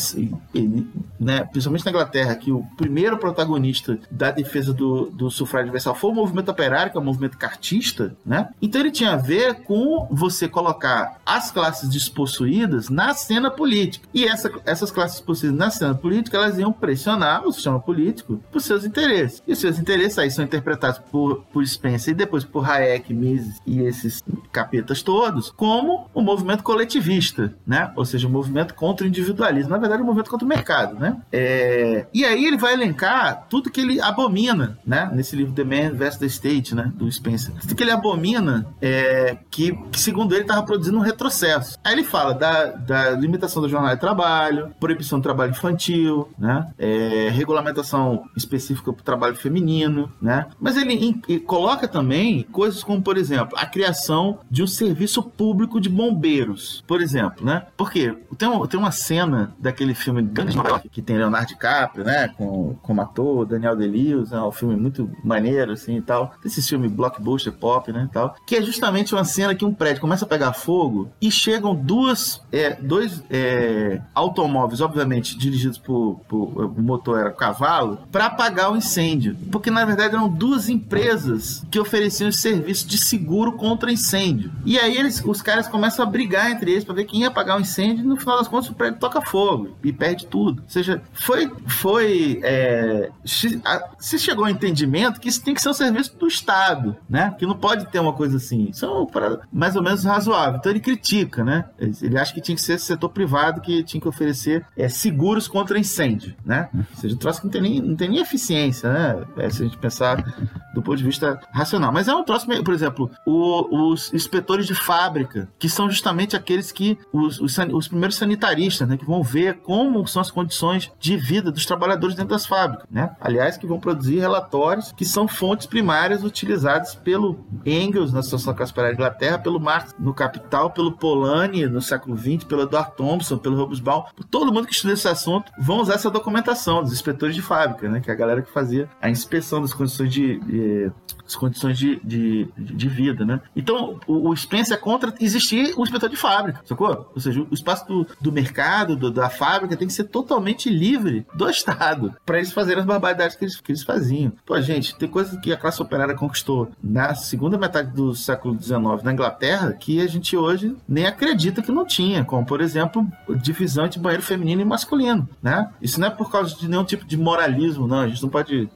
ele né, principalmente na Inglaterra, que o primeiro protagonista da defesa do, do sufrágio universal foi o movimento operário, que é o movimento cartista, né? Então ele tinha a ver com você colocar as classes despossuídas na cena política. E essa, essas classes despossuídas na cena política, elas iam pressionar o sistema político por seus interesses. E os seus interesses aí são interpretados por, por Spencer e depois por Hayek, Mises e esses capetas todos, como o um movimento coletivista, né? Ou seja, o um movimento contra o individualismo. Na verdade, um movimento contra o mercado, né? É... E aí ele vai elencar tudo que ele abomina, né? Nesse livro The Man vs. the State, né? Do Spencer. Tudo que ele abomina é que, que segundo ele, estava produzindo um retrocesso. Aí ele fala da, da limitação do jornal de trabalho, proibição do trabalho infantil, né? É, regulamentação específica para o trabalho feminino, né? Mas ele, ele coloca também coisas como, por exemplo, a criação de um serviço público de bombeiros, por exemplo, né? Porque tem, tem uma cena daquele filme que tem Leonardo DiCaprio, né? Com, como ator, Daniel Day-Lewis, é um filme muito maneiro, assim, e tal. Esse filme blockbuster, pop, né, tal. Que é justamente uma cena que um prédio começa a pegar fogo e chegam duas, é, dois é, automóveis, obviamente, dirigidos por, por o motor era cavalo, para apagar o incêndio. Porque, na verdade, eram duas empresas que ofereciam serviço de seguro contra incêndio. E aí eles, os caras começam a brigar entre eles para ver quem ia apagar o incêndio e no final das contas o prédio toca fogo e perde tudo. Ou seja, foi, foi é, se chegou ao entendimento que isso tem que ser um serviço do Estado, né? Que não pode ter uma coisa assim. Isso é mais ou menos razoável. Então ele critica, né? Ele acha que tinha que ser setor privado que tinha que oferecer é, seguros contra incêndio, né? Ou seja, um troço que não tem nem, não tem nem eficiência, né? É, se a gente pensar do ponto de vista racional. Mas é um troço, por exemplo, o, os inspetores de fábrica, que são justamente aqueles que, os, os, os primeiros sanitaristas, né? Que vão ver como são as condições de vida dos trabalhadores dentro das fábricas, né? Aliás, que vão produzir relatórios que são fontes primárias utilizadas pelo Engels na Situação Classe da Inglaterra, pelo Marx no Capital, pelo Polanyi no século XX, pelo Edward Thompson, pelo Hobsbawm. Todo mundo que estuda esse assunto vão usar essa documentação dos inspetores de fábrica, né? Que é a galera que fazia a inspeção das condições de, de as condições de, de, de vida, né? Então, o, o Spencer é contra existir o inspetor de fábrica, sacou? Ou seja, o espaço do, do mercado, do, da fábrica, tem que ser totalmente livre do Estado para eles fazerem as barbaridades que eles, que eles faziam. Pô, gente, tem coisas que a classe operária conquistou na segunda metade do século XIX na Inglaterra que a gente hoje nem acredita que não tinha, como, por exemplo, divisão entre banheiro feminino e masculino, né? Isso não é por causa de nenhum tipo de moralismo, não. A gente não pode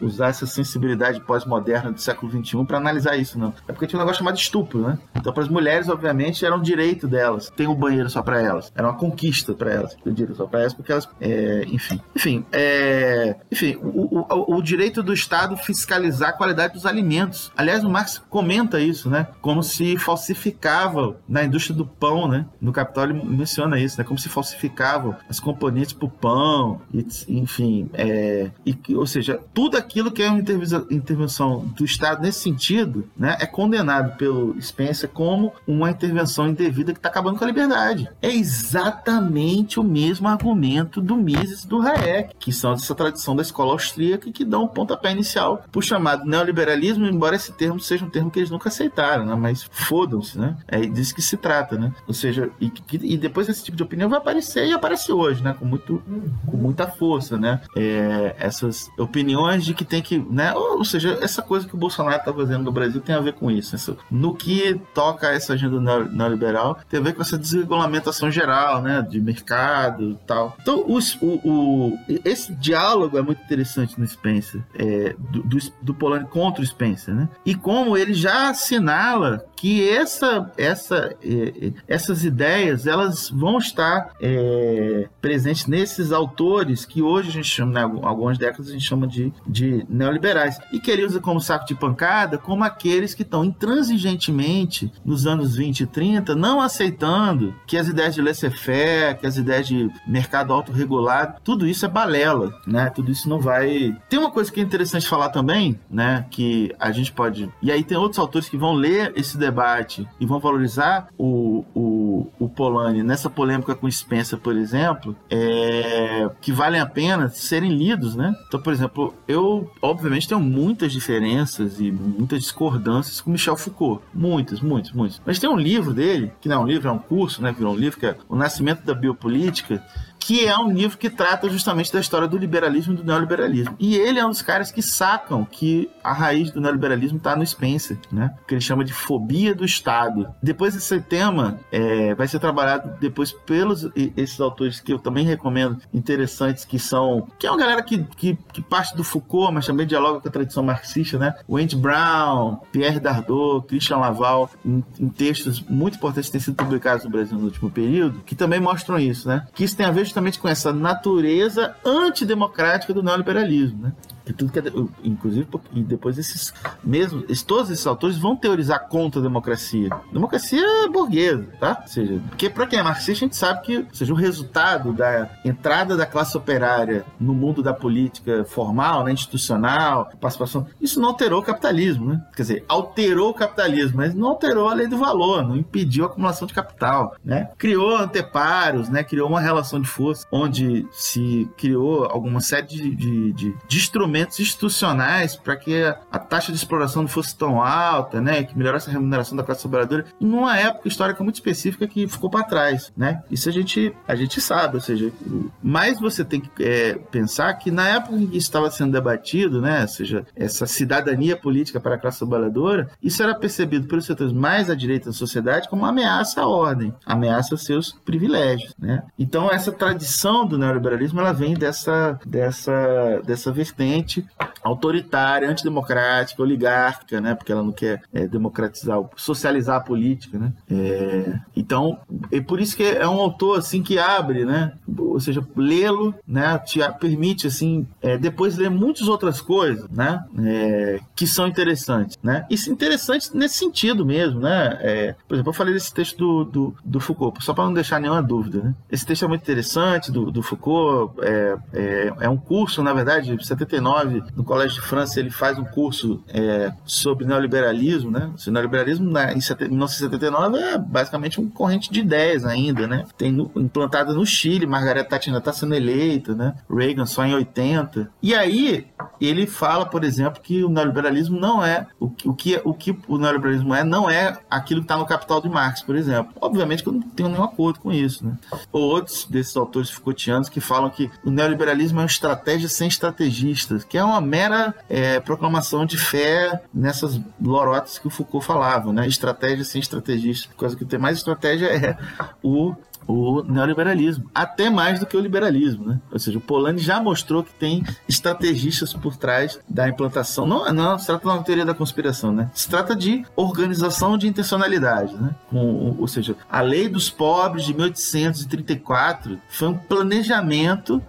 usar essa sensibilidade pós-moderna do século XXI para analisar isso, não. É porque tinha um negócio chamado estupro, né? Então, para as mulheres, obviamente, era um direito delas. Tem um banheiro só para elas. Era uma conquista para elas. Ter direito só para elas, porque elas. É, enfim. Enfim, é, enfim o, o, o, direito do Estado fiscalizar a qualidade dos alimentos. Aliás, o Marx comenta isso, né? Como se falsificava na indústria do pão, né? No Capital ele menciona isso, né? Como se falsificavam as componentes para o pão, e, enfim. É, e, ou seja, tudo aquilo aquilo que é uma intervenção do Estado nesse sentido, né, é condenado pelo Spencer como uma intervenção indevida que está acabando com a liberdade. É exatamente o mesmo argumento do Mises e do Hayek, que são dessa tradição da escola austríaca que dão um pontapé inicial para o chamado neoliberalismo, embora esse termo seja um termo que eles nunca aceitaram, né, mas fodam-se, né? É disso que se trata, né? Ou seja, e, e depois esse tipo de opinião vai aparecer e aparece hoje, né? Com, muito, com muita força, né? É, essas opiniões de que tem que, né? Ou, seja, essa coisa que o Bolsonaro está fazendo no Brasil tem a ver com isso. isso. No que toca essa agenda neoliberal, tem a ver com essa desregulamentação geral, né? De mercado e tal. Então, os, o, o, esse diálogo é muito interessante no Spencer, é, do, do, do Polanyi contra o Spencer, né? E como ele já assinala que essa, essa, é, essas ideias elas vão estar é, presentes nesses autores que hoje a gente chama, né, algumas décadas a gente chama de, de neoliberais. E que ele usa como saco de pancada como aqueles que estão intransigentemente nos anos 20 e 30 não aceitando que as ideias de laissez-faire, que as ideias de mercado autorregulado, tudo isso é balela, né? Tudo isso não vai... Tem uma coisa que é interessante falar também, né? Que a gente pode... E aí tem outros autores que vão ler esse debate e vão valorizar o, o, o Polanyi nessa polêmica com Spencer, por exemplo, é... que valem a pena serem lidos, né? Então, por exemplo, eu obviamente, tenho muitas diferenças e muitas discordâncias com Michel Foucault. Muitas, muitas, muitas. Mas tem um livro dele, que não é um livro, é um curso, né? Virou um livro, que é O Nascimento da Biopolítica, que é um livro que trata justamente da história do liberalismo e do neoliberalismo. E ele é um dos caras que sacam que a raiz do neoliberalismo está no Spencer, né? Que ele chama de fobia do Estado. Depois esse tema é, vai ser trabalhado depois pelos esses autores que eu também recomendo interessantes que são que é uma galera que, que, que parte do Foucault, mas também dialoga com a tradição marxista, né? Wendy Brown, Pierre Dardot, Christian Laval, em, em textos muito importantes que têm sido publicados no Brasil no último período, que também mostram isso, né? Que isso tem a ver justamente com essa natureza antidemocrática do neoliberalismo, né? Que tudo que é, inclusive depois esses mesmo todos esses autores vão teorizar contra a democracia. Democracia burguesa tá? Ou seja porque para quem é marxista a gente sabe que seja o resultado da entrada da classe operária no mundo da política formal né, institucional participação isso não alterou o capitalismo né? Quer dizer alterou o capitalismo mas não alterou a lei do valor não impediu a acumulação de capital né? Criou anteparos né? Criou uma relação de força onde se criou alguma série de, de, de, de instrumentos instrumentos institucionais para que a taxa de exploração não fosse tão alta, né, que melhorasse a remuneração da classe trabalhadora, em uma época histórica muito específica que ficou para trás, né? Isso a gente a gente sabe, ou seja, mas você tem que é, pensar que na época em que estava sendo debatido, né, ou seja, essa cidadania política para a classe trabalhadora, isso era percebido pelos setores mais à direita da sociedade como uma ameaça à ordem, ameaça aos seus privilégios, né? Então essa tradição do neoliberalismo ela vem dessa dessa dessa vertente autoritária, antidemocrática, oligárquica, né? Porque ela não quer é, democratizar, socializar a política, né? É, então, é por isso que é um autor assim que abre, né? Ou seja, lê-lo, né? Te permite assim, é, depois ler muitas outras coisas, né? É, que são interessantes, né? Isso é interessante nesse sentido mesmo, né? É, por exemplo, eu falei desse texto do, do, do Foucault, só para não deixar nenhuma dúvida, né? Esse texto é muito interessante do, do Foucault, é, é, é um curso, na verdade, 79 no Colégio de França, ele faz um curso é, sobre neoliberalismo, né? O neoliberalismo na, em 1979 é basicamente uma corrente de ideias ainda, né? Tem implantada no Chile, Margaret Thatcher está sendo eleita, né? Reagan só em 80. E aí ele fala, por exemplo, que o neoliberalismo não é o, o que o que o neoliberalismo é, não é aquilo que está no Capital de Marx, por exemplo. Obviamente que eu não tenho nenhum acordo com isso, né? Ou outros desses autores Foucaultianos que falam que o neoliberalismo é uma estratégia sem estrategistas, que é uma mera é, proclamação de fé nessas lorotas que o Foucault falava, né? Estratégia sem estrategista. Coisa que tem mais estratégia é o o neoliberalismo, até mais do que o liberalismo, né? Ou seja, o Polanyi já mostrou que tem estrategistas por trás da implantação. Não, não se trata de uma teoria da conspiração, né? Se trata de organização de intencionalidade, né? Com, ou seja, a lei dos pobres de 1834 foi um planejamento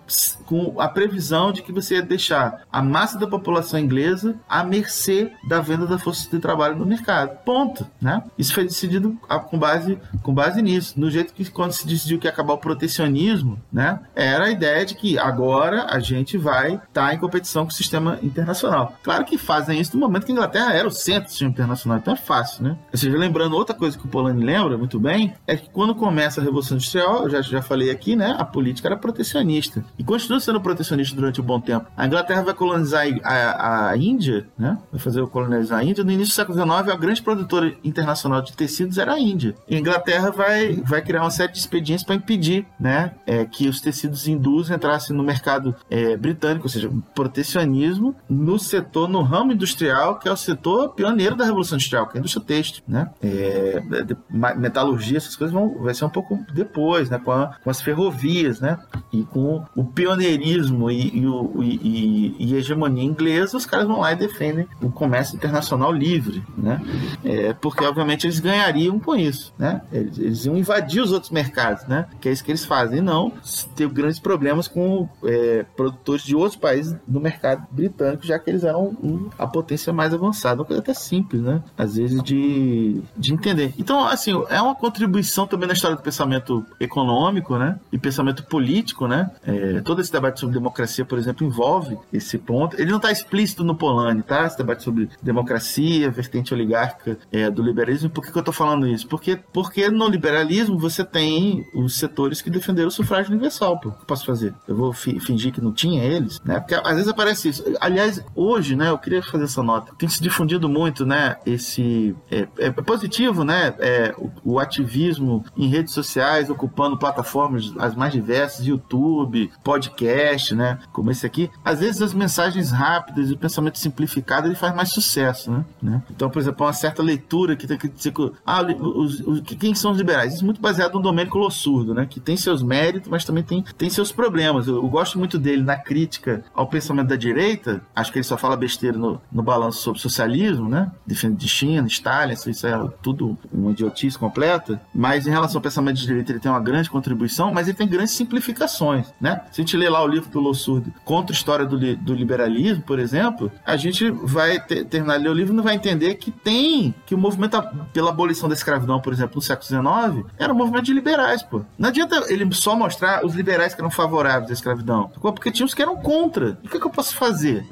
com a previsão de que você ia deixar a massa da população inglesa à mercê da venda da força de trabalho no mercado. Ponto, né? Isso foi decidido com base com base nisso, no jeito que quando se decidiu que ia acabar o protecionismo, né? Era a ideia de que agora a gente vai estar tá em competição com o sistema internacional. Claro que fazem isso no momento que a Inglaterra era o centro do sistema internacional, então é fácil, né? Ou seja, lembrando outra coisa que o Polanyi lembra muito bem, é que quando começa a Revolução Industrial, eu já, já falei aqui, né? A política era protecionista. E continua sendo protecionista durante um bom tempo. A Inglaterra vai colonizar a, a, Índia, né? Vai fazer o colonizar a Índia. No início do século XIX, a grande produtora internacional de tecidos era a Índia. E a Inglaterra vai, vai criar uma série de expedientes para impedir né, é, que os tecidos hindus entrassem no mercado é, britânico, ou seja, protecionismo no setor, no ramo industrial, que é o setor pioneiro da Revolução Industrial, que é a indústria têxtil. Né? É, metalurgia, essas coisas vão vai ser um pouco depois, né, com, a, com as ferrovias, né, e com o pioneirismo e, e, o, e, e, hegemonia inglesa, os caras vão lá e defendem o comércio internacional livre, né? É, porque obviamente eles ganhariam com isso, né? Eles, eles iam invadir os outros mercados mercados, né? Que é isso que eles fazem. E não ter grandes problemas com é, produtores de outros países no mercado britânico, já que eles eram um, a potência mais avançada. Uma coisa até simples, né? Às vezes de, de entender. Então, assim, é uma contribuição também na história do pensamento econômico, né? E pensamento político, né? É, todo esse debate sobre democracia, por exemplo, envolve esse ponto. Ele não está explícito no Polanyi, tá? Esse debate sobre democracia, vertente oligárquica é, do liberalismo. Por que, que eu estou falando isso? Porque, porque no liberalismo você tem os setores que defenderam o sufrágio universal, pô. O que eu posso fazer? Eu vou fi fingir que não tinha eles, né? Porque às vezes aparece isso. Aliás, hoje, né, eu queria fazer essa nota. Tem se difundido muito, né, esse... É, é positivo, né, é, o, o ativismo em redes sociais, ocupando plataformas as mais diversas, YouTube, podcast, né, como esse aqui. Às vezes as mensagens rápidas e o pensamento simplificado, ele faz mais sucesso, né? né? Então, por exemplo, uma certa leitura que tem que dizer que, ah, os, os, quem são os liberais? Isso é muito baseado no Domênico Lossurdo, né? Que tem seus méritos, mas também tem, tem seus problemas. Eu, eu, gosto muito dele na crítica ao pensamento da direita. Acho que ele só fala besteira no, no balanço sobre socialismo, né? Defende de China, Stalin, isso é tudo uma idiotice completa. Mas em relação ao pensamento de direita, ele tem uma grande contribuição, mas ele tem grandes simplificações, né? Se a gente ler lá o livro do Lossurdo contra a história do, do liberalismo, por exemplo, a gente vai ter, terminar de ler o livro e não vai entender que tem, que o movimento pela abolição da escravidão, por exemplo, no século XIX, era um movimento de liberais, pô. Não adianta ele só mostrar os liberais que eram favoráveis à escravidão, porque tinha os que eram contra. O que, é que eu posso fazer?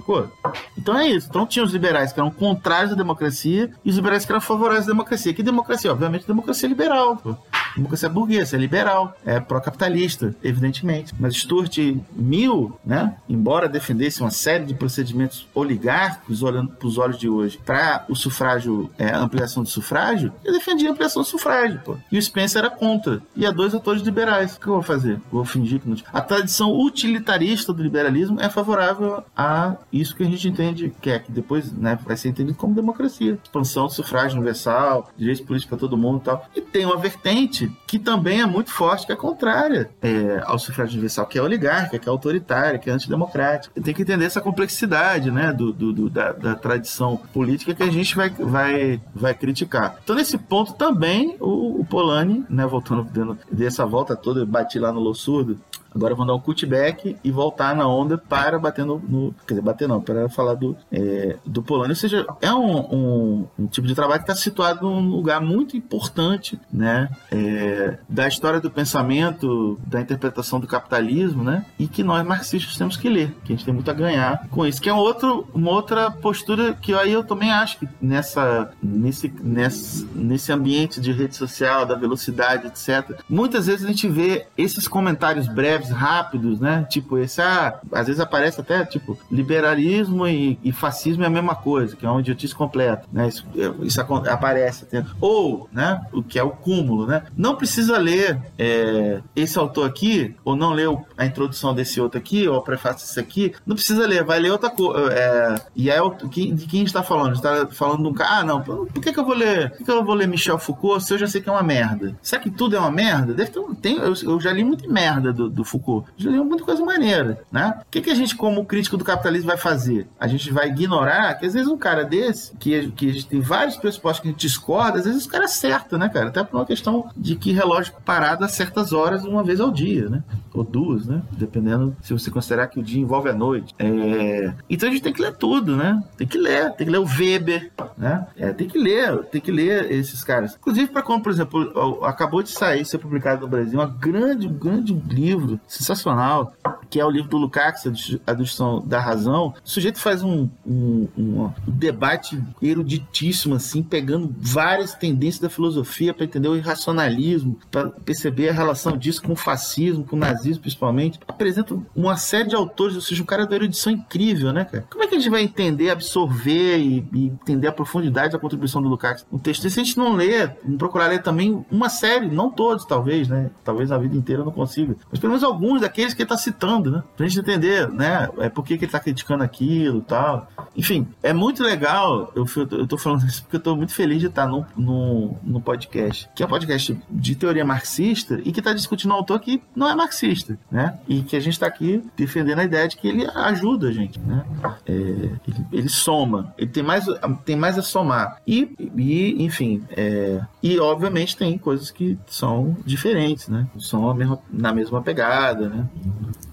Então é isso. Então tinha os liberais que eram contrários à democracia e os liberais que eram favoráveis à democracia. Que democracia? Obviamente democracia liberal, pô. Democracia burguesa, é liberal, é pró-capitalista, evidentemente. Mas Stuart Mill, né, embora defendesse uma série de procedimentos oligárquicos, olhando para os olhos de hoje, para o sufrágio, é, ampliação do sufrágio, ele defendia a ampliação do sufrágio, pô. E o Spencer era contra. E há dois atores liberais. O que eu vou fazer? Vou fingir que não. A tradição utilitarista do liberalismo é favorável a isso que a gente entende, que é que depois né, vai ser entendido como democracia. Expansão do sufrágio universal, direitos políticos para todo mundo e tal. E tem uma vertente que também é muito forte, que é contrária é, ao sufrágio universal, que é oligárquica, que é autoritária, que é antidemocrática. Tem que entender essa complexidade né, do, do, do da, da, tradição política que a gente vai, vai, vai criticar. Então, nesse ponto também, o, o Polanyi, né, voltando, dessa volta toda, bati lá no Lossurdo, Agora vou dar um cutback e voltar na onda para bater no. no quer dizer, bater não, para falar do, é, do Polônia. Ou seja, é um, um, um tipo de trabalho que está situado num lugar muito importante, né? É, da história do pensamento, da interpretação do capitalismo, né? E que nós marxistas temos que ler, que a gente tem muito a ganhar com isso. Que é um outro, uma outra postura que aí eu também acho que nessa, nesse, nesse, nesse ambiente de rede social, da velocidade, etc., muitas vezes a gente vê esses comentários breves rápidos, né? Tipo, esse, ah, às vezes aparece até, tipo, liberalismo e, e fascismo é a mesma coisa, que é uma idiotice completa, né? Isso, isso aparece. Ou, né? O que é o cúmulo, né? Não precisa ler é, esse autor aqui, ou não ler a introdução desse outro aqui, ou a prefácio desse aqui, não precisa ler, vai ler outra coisa. É, e é o, de quem está falando? Está falando de um cara, ah, não, por, que, que eu vou ler? Por que, que eu vou ler Michel Foucault se eu já sei que é uma merda? Será que tudo é uma merda? Deve ter, tem, eu, eu já li muita merda do, do Foucault. Já leu muita coisa maneira, né? O que, que a gente, como crítico do capitalismo, vai fazer? A gente vai ignorar que às vezes um cara desse, que, que a gente tem vários pressupostos que a gente discorda, às vezes o cara acerta, né, cara? Até por uma questão de que relógio parado a certas horas, uma vez ao dia, né? Ou duas, né? Dependendo se você considerar que o dia envolve a noite. É... Então a gente tem que ler tudo, né? Tem que ler, tem que ler o Weber, né? É, tem que ler, tem que ler esses caras. Inclusive, para como, por exemplo, acabou de sair, ser publicado no Brasil, um grande, grande livro sensacional, que é o livro do Lukács, A Destruição da Razão. O sujeito faz um, um, um debate eruditíssimo, assim, pegando várias tendências da filosofia para entender o irracionalismo, para perceber a relação disso com o fascismo, com o nazismo, principalmente. Apresenta uma série de autores, ou seja, um cara da erudição incrível, né, cara? Como é que a gente vai entender, absorver e, e entender a profundidade da contribuição do Lukács no texto? E se a gente não ler, não procurar ler também uma série, não todos, talvez, né? Talvez a vida inteira eu não consiga, mas pelo menos alguns daqueles que ele está citando, né? Pra gente entender, né? É por que, ele está criticando aquilo e tal. Enfim, é muito legal. Eu, eu tô falando isso porque eu tô muito feliz de estar no, no, no podcast, que é um podcast de teoria marxista e que está discutindo um autor que não é marxista, né? E que a gente está aqui defendendo a ideia de que ele ajuda a gente, né? É, ele, ele, soma, ele tem mais, tem mais a somar. E, e enfim, é, e obviamente tem coisas que são diferentes, né? São mesma, na mesma pegada, né?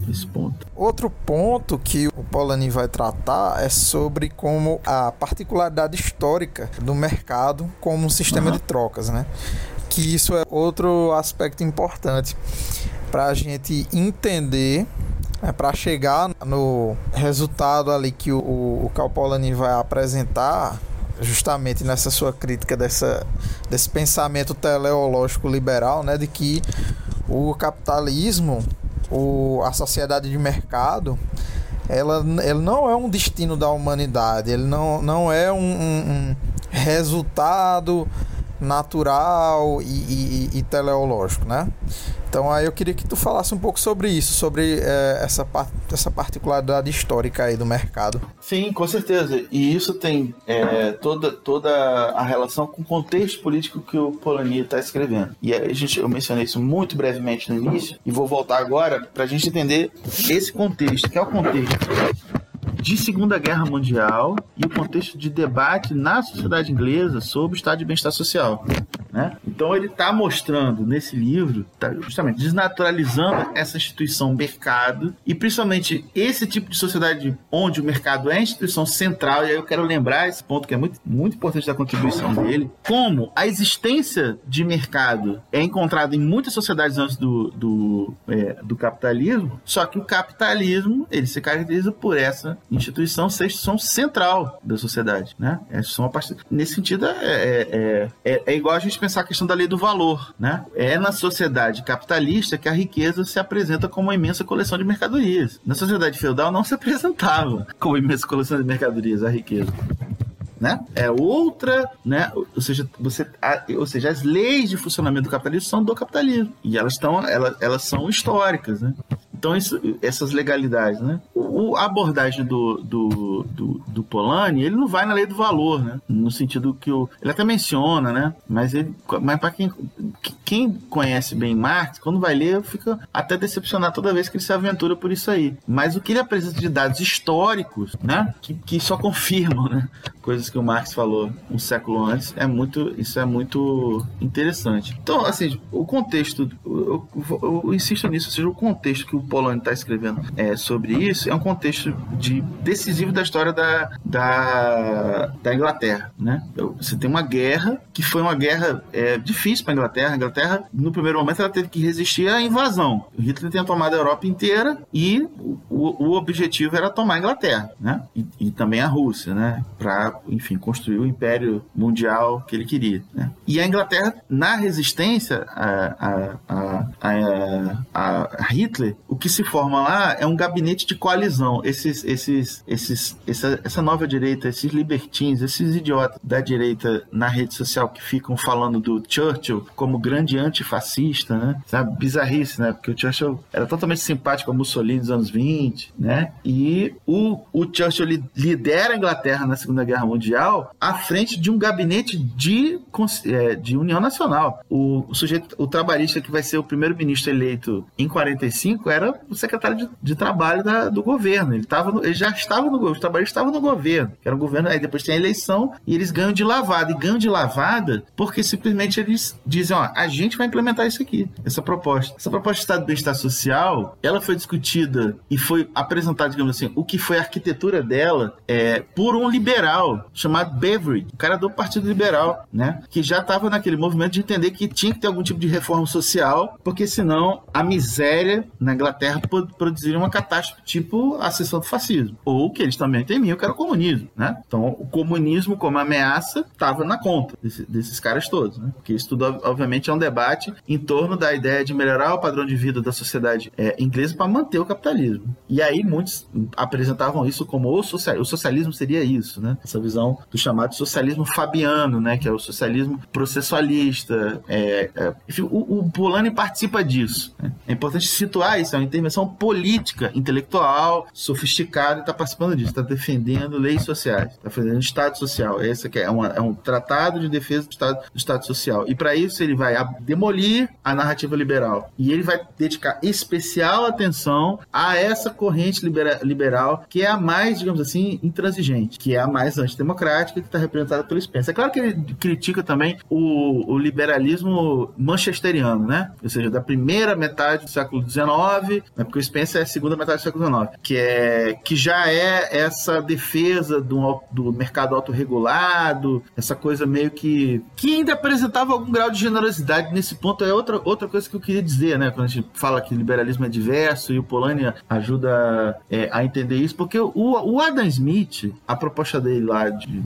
Esse ponto. Outro ponto que o Polanyi vai tratar é sobre como a particularidade histórica do mercado como um sistema uhum. de trocas, né? Que isso é outro aspecto importante para a gente entender é para chegar no resultado ali que o, o, Polanyi vai apresentar justamente nessa sua crítica dessa, desse pensamento teleológico liberal, né, de que o capitalismo, o, a sociedade de mercado, ela, ela não é um destino da humanidade, ele não, não é um, um, um resultado natural e, e, e, teleológico, né? Então aí eu queria que tu falasse um pouco sobre isso, sobre é, essa, essa particularidade histórica aí do mercado. Sim, com certeza. E isso tem é, toda, toda a relação com o contexto político que o Polanyi está escrevendo. E a gente, eu mencionei isso muito brevemente no início e vou voltar agora para a gente entender esse contexto, que é o contexto de Segunda Guerra Mundial e o contexto de debate na sociedade inglesa sobre o estado de bem-estar social. Né? Então ele está mostrando nesse livro, tá justamente desnaturalizando essa instituição mercado e principalmente esse tipo de sociedade onde o mercado é a instituição central. E aí eu quero lembrar esse ponto que é muito, muito importante da contribuição dele, como a existência de mercado é encontrada em muitas sociedades antes do, do, é, do capitalismo, só que o capitalismo ele se caracteriza por essa instituição ser instituição central da sociedade, né? É, são part... Nesse sentido, é, é, é, é, igual a gente pensar a questão da lei do valor, né? É na sociedade capitalista que a riqueza se apresenta como uma imensa coleção de mercadorias. Na sociedade feudal não se apresentava como imensa coleção de mercadorias a riqueza. Né? É outra, né? Ou seja, você, a, ou seja, as leis de funcionamento do capitalismo são do capitalismo e elas estão, elas, elas são históricas, né? Então, isso, essas legalidades, né? O, a abordagem do, do, do, do, Polanyi, ele não vai na lei do valor, né? No sentido que o, ele até menciona, né? Mas, ele, mas para quem, quem conhece bem Marx, quando vai ler, fica até decepcionado toda vez que ele se aventura por isso aí. Mas o que ele apresenta de dados históricos, né? Que, que só confirmam, né? Coisas que o Marx falou um século antes, é muito, isso é muito interessante. Então, assim, o contexto, eu, eu, eu insisto nisso, ou seja, o contexto que o Polanyi está escrevendo é, sobre isso é um contexto de decisivo da história da, da, da Inglaterra, né? Você tem uma guerra que foi uma guerra é, difícil para a Inglaterra. A Inglaterra, no primeiro momento, ela teve que resistir à invasão. O Hitler tinha tomado a Europa inteira e o, o objetivo era tomar a Inglaterra, né? E, e também a Rússia, né? Para, enfim, construir o império mundial que ele queria. Né? E a Inglaterra, na resistência a, a, a, a Hitler, o que se forma lá é um gabinete de coalizão. Esses, esses, esses, essa, essa nova direita, esses libertins, esses idiotas da direita na rede social que ficam falando do Churchill como grande antifascista, né? Sabe? Bizarrice, né? Porque o Churchill era totalmente simpático ao Mussolini dos anos 20, né? E o, o Churchill lidera a Inglaterra na Segunda Guerra Mundial à frente de um gabinete de, é, de União Nacional. O, o sujeito, o trabalhista que vai ser o primeiro-ministro eleito em 45 era o secretário de, de trabalho da, do governo. Ele, tava no, ele já estava no governo, os trabalhistas estavam no governo, era um governo, aí depois tem a eleição e eles ganham de lavada. E ganham de lavada porque simplesmente eles dizem: ó, a gente vai implementar isso aqui, essa proposta. Essa proposta de Estado de Bem-Estar Social, ela foi discutida e foi apresentada, digamos assim, o que foi a arquitetura dela é, por um liberal chamado Beveridge, o cara do Partido Liberal, né? Que já estava naquele movimento de entender que tinha que ter algum tipo de reforma social, porque senão a miséria na Inglaterra Inglaterra produziria uma catástrofe tipo a sessão do fascismo. Ou que eles também temiam, que era o comunismo, né? Então, o comunismo como ameaça estava na conta desse, desses caras todos, né? Porque isso tudo, obviamente, é um debate em torno da ideia de melhorar o padrão de vida da sociedade é, inglesa para manter o capitalismo. E aí, muitos apresentavam isso como o, social, o socialismo seria isso, né? Essa visão do chamado socialismo fabiano, né? Que é o socialismo processualista. É, é, enfim, o, o Polanyi participa disso. Né? É importante situar isso, é intervenção política, intelectual, sofisticada e está participando disso, está defendendo leis sociais, está defendendo Estado social. Esse é, uma, é um tratado de defesa do Estado, do estado social. E para isso ele vai demolir a narrativa liberal. E ele vai dedicar especial atenção a essa corrente libera, liberal que é a mais, digamos assim, intransigente, que é a mais antidemocrática, que está representada pelo Spencer. É claro que ele critica também o, o liberalismo manchesteriano, né? Ou seja, da primeira metade do século XIX, né, porque o Spencer é a segunda metade do século XIX, que, é, que já é essa defesa do, do mercado autorregulado, essa coisa meio que. que ainda apresentava algum grau de generosidade nesse ponto. É outra, outra coisa que eu queria dizer, né? Quando a gente fala que liberalismo é diverso e o Polanyi ajuda é, a entender isso, porque o, o Adam Smith, a proposta dele lá de,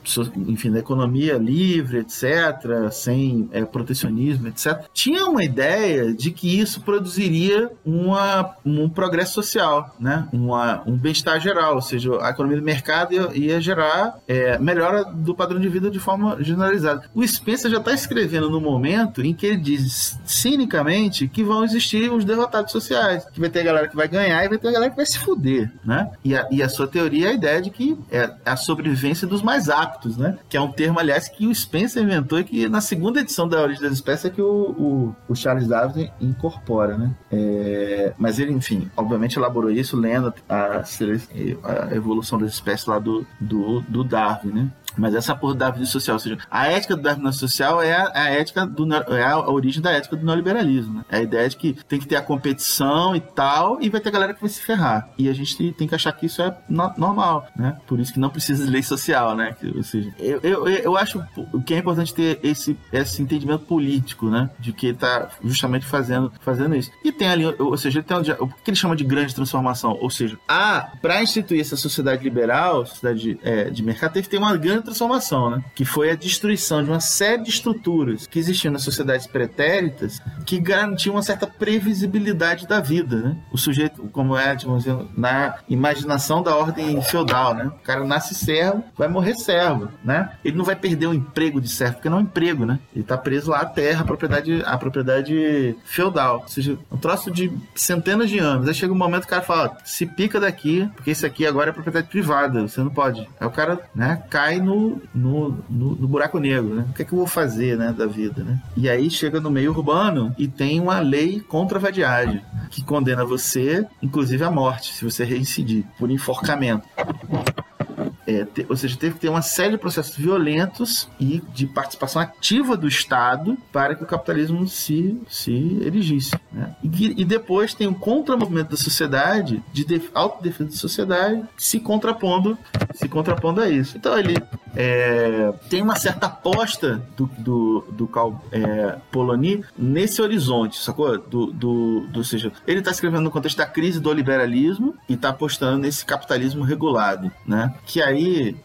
enfim, da economia livre, etc., sem é, protecionismo, etc., tinha uma ideia de que isso produziria uma, um progresso social, né? Uma, um bem-estar geral, ou seja, a economia do mercado ia, ia gerar é, melhora do padrão de vida de forma generalizada. O Spencer já está escrevendo no momento em que ele diz cinicamente que vão existir os derrotados sociais, que vai ter a galera que vai ganhar e vai ter a galera que vai se fuder, né? E a, e a sua teoria é a ideia de que é a sobrevivência dos mais aptos, né? Que é um termo, aliás, que o Spencer inventou e que na segunda edição da Origem das Espécies é que o, o, o Charles Darwin incorpora, né? É, mas ele, enfim, obviamente elaborou isso lendo a, a evolução das espécies lá do, do, do Darwin, né? Mas essa porra do Darwinismo social, ou seja, a ética do Darwinismo social é a, a ética do é a origem da ética do neoliberalismo, né? É a ideia de que tem que ter a competição e tal, e vai ter galera que vai se ferrar. E a gente tem que achar que isso é no, normal, né? Por isso que não precisa de lei social, né? Ou seja, eu, eu, eu acho que é importante ter esse, esse entendimento político, né? De que tá justamente fazendo, fazendo isso. E tem ali, ou seja, tem um, o que ele chama de grande transformação, ou seja, para instituir essa sociedade liberal, sociedade é, de mercado, teve que ter uma grande transformação, né? Que foi a destruição de uma série de estruturas que existiam nas sociedades pretéritas que garantiam uma certa previsibilidade da vida, né? O sujeito, como é, digamos, na imaginação da ordem feudal, né? O cara nasce servo, vai morrer servo, né? Ele não vai perder o emprego de servo, porque não é um emprego, né? Ele tá preso lá à terra, a propriedade, a propriedade feudal. Ou seja, um troço de centenas de anos. Aí chega um momento que o cara fala, se pica daqui, porque isso aqui agora é propriedade privada, você não pode. Aí o cara, né, cai no no, no, no, buraco negro, né? O que é que eu vou fazer, né, da vida, né? E aí chega no meio urbano e tem uma lei contra a vadiagem, que condena você, inclusive à morte, se você reincidir, por enforcamento. É, te, ou seja, teve que ter uma série de processos violentos e de participação ativa do Estado para que o capitalismo se, se erigisse. Né? E, e, depois tem um contramovimento da sociedade, de def, autodefesa da sociedade, se contrapondo, se contrapondo a isso. Então ele é, tem uma certa aposta do, do, do é, nesse horizonte, sacou? Do, do, do, ou seja, ele está escrevendo no contexto da crise do liberalismo e está apostando nesse capitalismo regulado, né? Que aí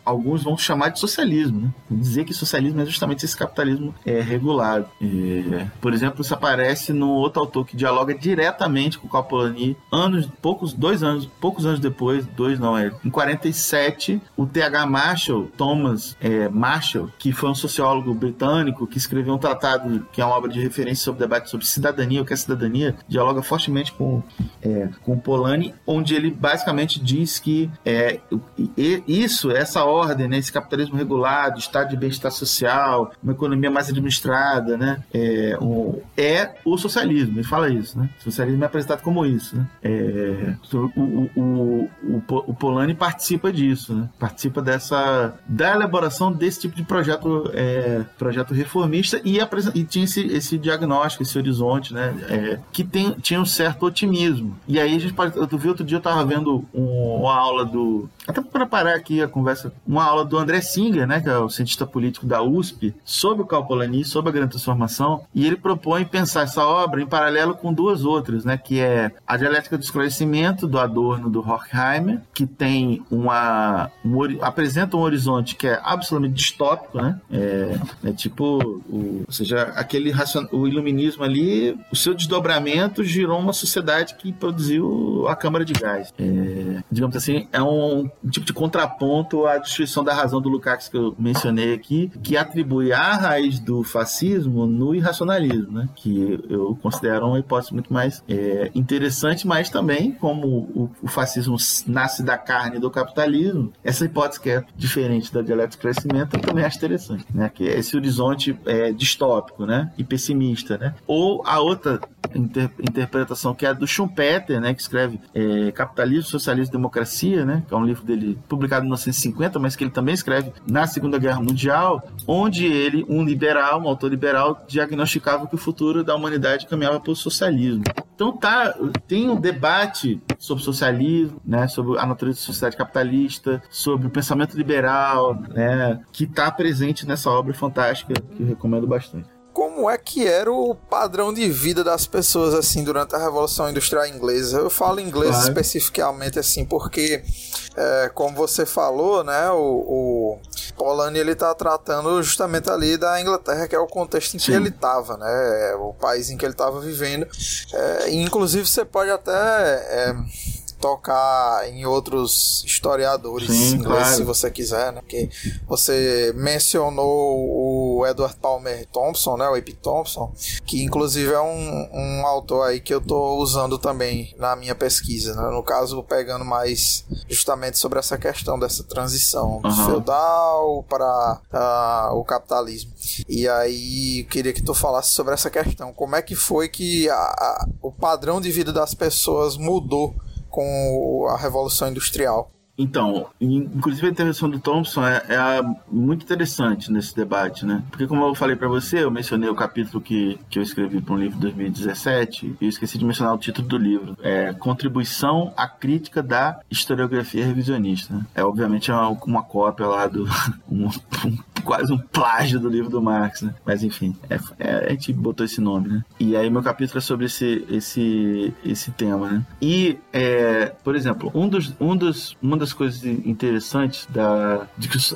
alguns vão chamar de socialismo, né? Dizer que socialismo é justamente esse capitalismo é, regulado. É, por exemplo, isso aparece no outro autor que dialoga diretamente com Poloni anos, poucos, dois anos, poucos anos depois, dois não, é, em 47, o T.H. Marshall, Thomas é, Marshall, que foi um sociólogo britânico que escreveu um tratado que é uma obra de referência sobre debate sobre cidadania, o que é cidadania, dialoga fortemente com, é, com Polanyi, onde ele basicamente diz que é, isso, essa ordem, né, esse capitalismo regulado, estado de bem-estar social, uma economia mais administrada, né, é, o, é o socialismo. Ele fala isso, né? O socialismo é apresentado como isso, né? É, o, o, o, o, Polanyi participa disso, né? Participa dessa da elaboração desse tipo de projeto, é, projeto reformista e, e tinha esse, esse, diagnóstico, esse horizonte, né? É, que tem, tinha um certo otimismo. E aí a gente. Eu vi outro dia, eu estava vendo um, uma aula do. Até para preparar aqui conversa, uma aula do André Singer, né? Que é o cientista político da USP, sobre o Calpolani, sobre a grande transformação, e ele propõe pensar essa obra em paralelo com duas outras, né? Que é a dialética do esclarecimento do Adorno do Horkheimer, que tem uma um, apresenta um horizonte que é absolutamente distópico, né? É, é tipo, o, ou seja, aquele o iluminismo ali, o seu desdobramento girou uma sociedade que produziu a câmara de gás. É, digamos assim, é um tipo de contraponto à destruição da razão do Lukács que eu mencionei aqui, que atribui a raiz do fascismo no irracionalismo, né? Que eu considero uma hipótese muito mais é, interessante, mas também como o, o fascismo nasce da carne do capitalismo, essa hipótese que é diferente da dialética crescimento, eu também acho interessante, né? Que é esse horizonte é, distópico, né? E pessimista, né? Ou a outra inter interpretação que é a do Schumpeter, né? Que escreve é, Capitalismo, Socialismo e Democracia, né? Que é um livro dele publicado em 1950, mas que ele também escreve na Segunda Guerra Mundial, onde ele, um liberal, um autor liberal, diagnosticava que o futuro da humanidade caminhava para o socialismo. Então tá, tem um debate sobre socialismo, né, sobre a natureza da sociedade capitalista, sobre o pensamento liberal, né, que está presente nessa obra fantástica que eu recomendo bastante como é que era o padrão de vida das pessoas assim durante a Revolução Industrial Inglesa. Eu falo inglês claro. especificamente assim porque, é, como você falou, né, o, o Polanyi ele está tratando justamente ali da Inglaterra, que é o contexto em que Sim. ele estava, né, o país em que ele estava vivendo. É, inclusive você pode até é, tocar em outros historiadores Sim, ingleses, claro. se você quiser, né? Porque você mencionou o Edward Palmer Thompson, né? O A.P. Thompson, que inclusive é um, um autor aí que eu tô usando também na minha pesquisa, né? No caso, pegando mais justamente sobre essa questão dessa transição do uhum. feudal para uh, o capitalismo. E aí, queria que tu falasse sobre essa questão. Como é que foi que a, a, o padrão de vida das pessoas mudou com a Revolução Industrial. Então, inclusive a intervenção do Thompson é, é, muito interessante nesse debate, né? Porque como eu falei para você, eu mencionei o capítulo que, que eu escrevi para um livro de 2017 e eu esqueci de mencionar o título do livro. É Contribuição à Crítica da Historiografia Revisionista. Né? É obviamente uma, uma cópia lá do... Um, um, quase um plágio do livro do Marx, né? Mas enfim, é, é, a gente botou esse nome, né? E aí meu capítulo é sobre esse, esse, esse tema, né? E, é, por exemplo, um dos, um dos, uma das coisas interessantes da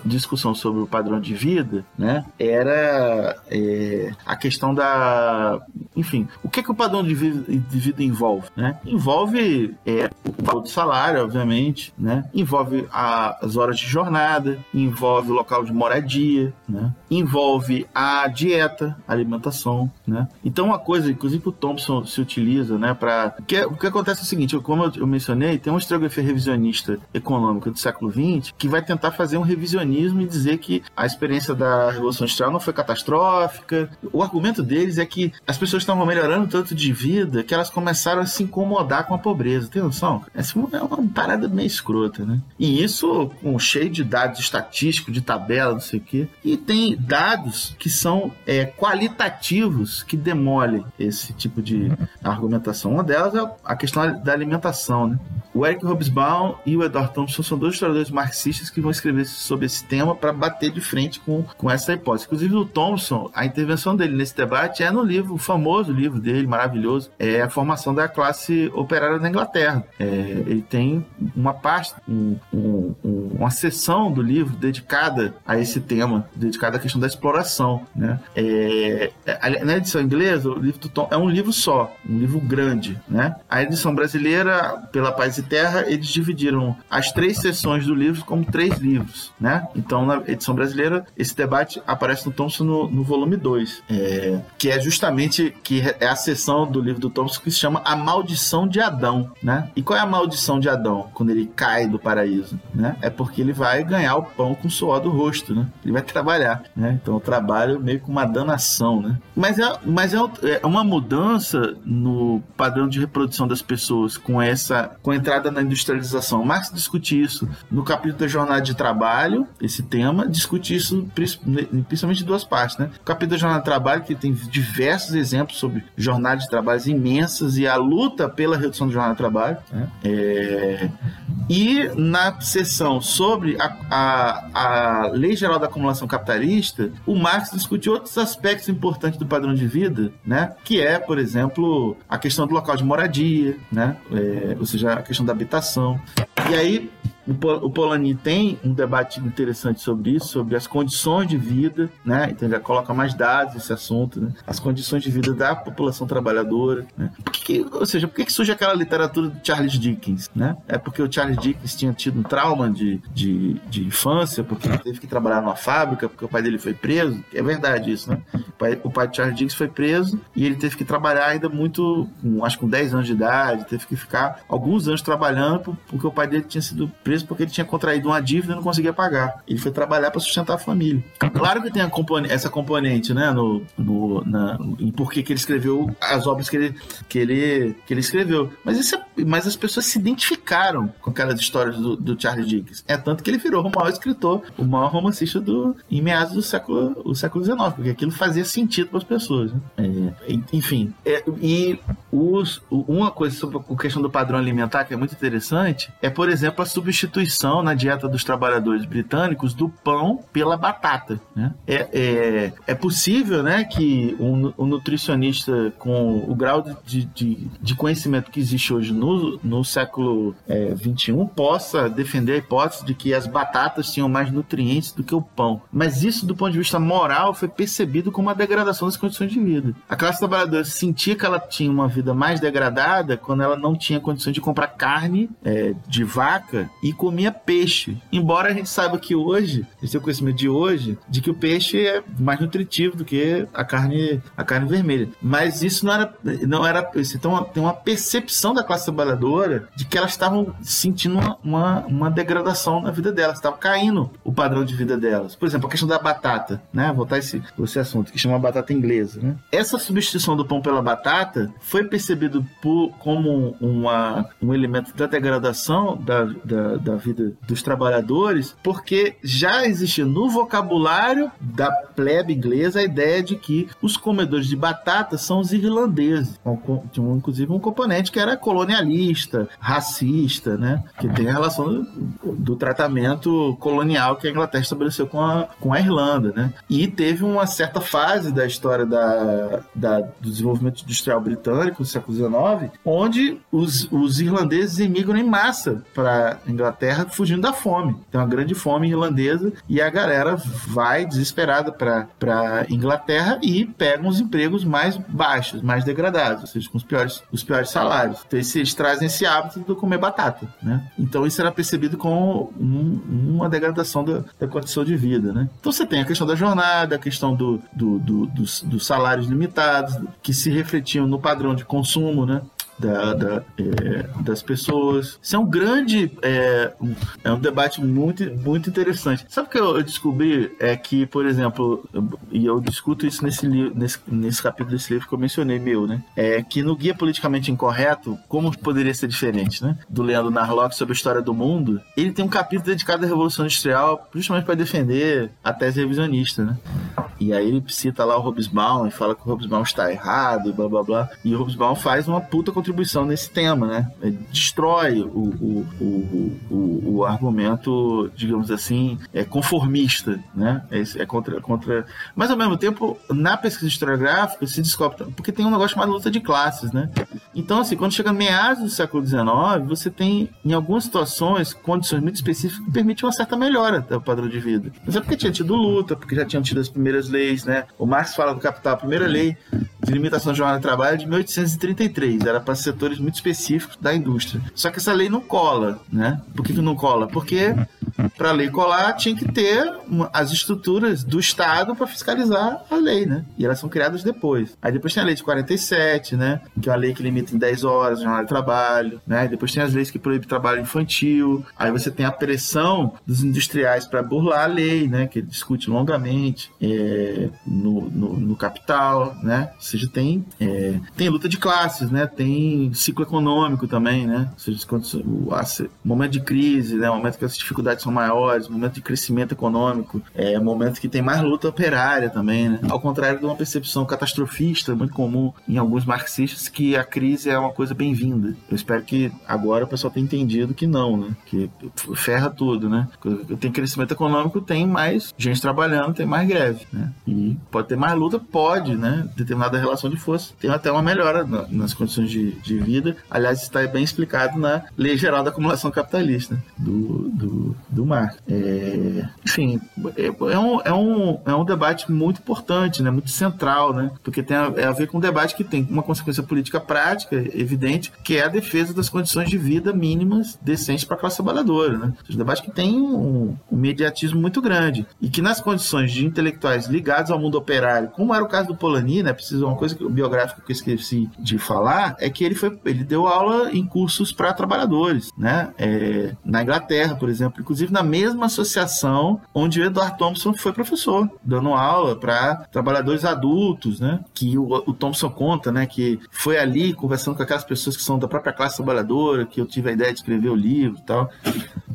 discussão sobre o padrão de vida, né, era é, a questão da, enfim, o que que o padrão de vida, de vida envolve, né? Envolve é, o valor do salário, obviamente, né? Envolve a, as horas de jornada, envolve o local de moradia, né? Envolve a dieta, a alimentação, né? Então uma coisa, inclusive o Thompson se utiliza, né, para que o que acontece é o seguinte, como eu, eu mencionei, tem uma historiografia revisionista econômica do século XX que vai tentar fazer um revisionismo e dizer que a experiência da Revolução Industrial não foi catastrófica. O argumento deles é que as pessoas estavam melhorando tanto de vida que elas começaram a se incomodar com a pobreza. Tem noção? Essa é uma parada meio escrota, né? E isso com cheio de dados estatísticos, de tabela, não sei o quê. E tem dados que são é, qualitativos que demolem esse tipo de argumentação. Uma delas é a questão da alimentação, né? O Eric Hobsbawm e o Edward Thompson são dois historiadores marxistas que vão escrever sobre esse tema para bater de frente com, com essa hipótese. Inclusive, o Thompson, a intervenção dele nesse debate é no livro, o famoso livro dele, maravilhoso, é a formação da classe operária da Inglaterra. É, ele tem uma parte, um, um, uma seção do livro dedicada a esse tema, dedicada à questão da exploração. Né? É, é na edição inglesa, o livro do Tom é um livro só, um livro grande. Né? A edição brasileira, pela Paz e Terra, eles dividiram as três sessões do livro como três livros, né? Então, na edição brasileira, esse debate aparece no Thompson no, no volume 2, é, que é justamente que é a sessão do livro do Thompson que se chama A Maldição de Adão, né? E qual é a maldição de Adão quando ele cai do paraíso, né? É porque ele vai ganhar o pão com o suor do rosto, né? Ele vai trabalhar, né? Então, o trabalho meio com uma danação, né? Mas é, mas é, é uma mudança no padrão de reprodução das pessoas com essa com a entrada na industrialização. Marx discute isso no capítulo da jornada de trabalho, esse tema, discute isso principalmente em duas partes, né? O capítulo da jornada de trabalho, que tem diversos exemplos sobre jornadas de trabalho imensas e a luta pela redução da jornada de trabalho, né? É... E na sessão sobre a, a, a Lei Geral da Acumulação Capitalista, o Marx discute outros aspectos importantes do padrão de vida, né? Que é, por exemplo, a questão do local de moradia, né? É, ou seja, a questão da habitação. E aí o Polanyi tem um debate interessante sobre isso, sobre as condições de vida, né? Então ele coloca mais dados nesse assunto, né? As condições de vida da população trabalhadora, né? Que, ou seja, por que, que surge aquela literatura do Charles Dickens, né? É porque o Charles Dickens tinha tido um trauma de, de, de infância, porque ele teve que trabalhar numa fábrica, porque o pai dele foi preso. É verdade isso, né? O pai, o pai de Charles Dickens foi preso e ele teve que trabalhar ainda muito, acho que com 10 anos de idade, teve que ficar alguns anos trabalhando porque o pai dele tinha sido preso porque ele tinha contraído uma dívida e não conseguia pagar. Ele foi trabalhar para sustentar a família. Claro que tem essa componente, né, no, no na, em por que ele escreveu as obras que ele, que ele, que ele escreveu. Mas, isso é, mas as pessoas se identificaram com aquelas histórias do, do Charles Dickens. É tanto que ele virou o maior escritor, o maior romancista do, em meados do século, o século XIX, porque aquilo fazia sentido para as pessoas. Né? É, enfim, é, e os, uma coisa sobre a questão do padrão alimentar que é muito interessante é, por exemplo, a substituição na dieta dos trabalhadores britânicos do pão pela batata. Né? É, é, é possível né, que um, um nutricionista com o grau de, de, de, conhecimento que existe hoje no, no século é, 21 possa defender a hipótese de que as batatas tinham mais nutrientes do que o pão. Mas isso, do ponto de vista moral, foi percebido como uma degradação das condições de vida. A classe trabalhadora sentia que ela tinha uma vida mais degradada quando ela não tinha condições de comprar carne é, de vaca e comia peixe. Embora a gente saiba que hoje, esse é o conhecimento de hoje, de que o peixe é mais nutritivo do que a carne, a carne vermelha. Mas isso não era, não era, então tem uma percepção da classe trabalhadora de que elas estavam sentindo uma, uma, uma degradação na vida delas, estava caindo o padrão de vida delas. Por exemplo, a questão da batata, né? Voltar esse, esse assunto que chama batata inglesa, né? Essa substituição do pão pela batata foi percebido por, como uma, um elemento da degradação da, da, da vida dos trabalhadores, porque já existia no vocabulário da plebe inglesa a ideia de que os comedores de batata são os irlandeses. Tinha inclusive um componente que era colonialista, racista, né? Que tem a relação do, do tratamento colonial que a Inglaterra estabeleceu com a, com a Irlanda, né? E teve uma certa fase da história da, da do desenvolvimento industrial britânico, no século XIX, onde os, os irlandeses emigram em massa para Inglaterra fugindo da fome. Tem uma grande fome irlandesa e a galera vai desesperada para Inglaterra e pega os empregos mais baixos, mais degradados, ou seja, com os piores, os piores salários. Então eles trazem esse hábito de comer batata, né? Então isso era percebido como um, uma degradação da, da, condição de vida, né? Então você tem a questão da jornada, a questão do, do, do, dos, dos salários limitados, que se refletiam no padrão de consumo, né? Da, da é, das pessoas. Isso é um grande. É é um debate muito, muito interessante. Sabe o que eu, descobri? É que, por exemplo, e eu discuto isso nesse, nesse, nesse capítulo desse livro que eu mencionei, meu, né? É que no Guia Politicamente Incorreto, como poderia ser diferente, né? Do Leandro Narlock sobre a história do mundo, ele tem um capítulo dedicado à Revolução Industrial, justamente para defender a tese revisionista, né? E aí ele cita lá o Hobsbawm e fala que o Hobsbawm está errado, blá blá blá. E o Hobsbawm faz uma puta contribuição nesse tema, né? Ele destrói o, o, o, o, o argumento, digamos assim, é conformista, né? É, é, contra, contra. Mas ao mesmo tempo, na pesquisa historiográfica se descobre. Porque tem um negócio chamado luta de classes, né? Então, assim, quando chega meados do século XIX, você tem, em algumas situações, condições muito específicas que permitem uma certa melhora do padrão de vida. Mas é porque tinha tido luta, porque já tinham tido as primeiras leis, né? O Marx fala do Capital, a primeira lei de limitação de jornada de trabalho de 1833, era para setores muito específicos da indústria. Só que essa lei não cola, né? Por que, que não cola? Porque para a lei colar tinha que ter as estruturas do Estado para fiscalizar a lei, né? E elas são criadas depois. Aí depois tem a lei de 47, né? Que é uma lei que limita em 10 horas a jornada de trabalho, né? Depois tem as leis que proíbem trabalho infantil. Aí você tem a pressão dos industriais para burlar a lei, né? Que ele discute longamente é, no, no, no, capital, né? Ou seja, tem, é, tem luta de classes, né? Tem ciclo econômico também, né? Ou seja, o, o momento de crise, né? O momento que as dificuldades são maiores, momento de crescimento econômico, é momento que tem mais luta operária também, né? Ao contrário de uma percepção catastrofista muito comum em alguns marxistas que a crise é uma coisa bem-vinda. Eu espero que agora o pessoal tenha entendido que não, né? Que ferra tudo, né? Tem crescimento econômico, tem mais gente trabalhando, tem mais greve, né? E pode ter mais luta, pode, né? Determinada relação de força. Tem até uma melhora nas condições de, de vida. Aliás, está bem explicado na Lei Geral da Acumulação Capitalista do, do, do Marx. É, enfim, é, é, um, é, um, é um debate muito importante, né? Muito central, né? Porque tem a, é a ver com um debate que tem uma consequência política prática, evidente, que é a defesa das condições de vida mínimas decentes para a classe trabalhadora, né? Um debate que tem um, um mediatismo muito grande e que nas condições de intelectuais ligados ao mundo operário, como era o caso do Polanyi, né? Preciso uma coisa biográfica que eu esqueci de falar é que ele foi, ele deu aula em cursos para trabalhadores, né? É, na Inglaterra, por exemplo, inclusive inclusive na mesma associação onde o Edward Thompson foi professor, dando aula para trabalhadores adultos, né? Que o, o Thompson conta, né? Que foi ali conversando com aquelas pessoas que são da própria classe trabalhadora, que eu tive a ideia de escrever o livro e tal.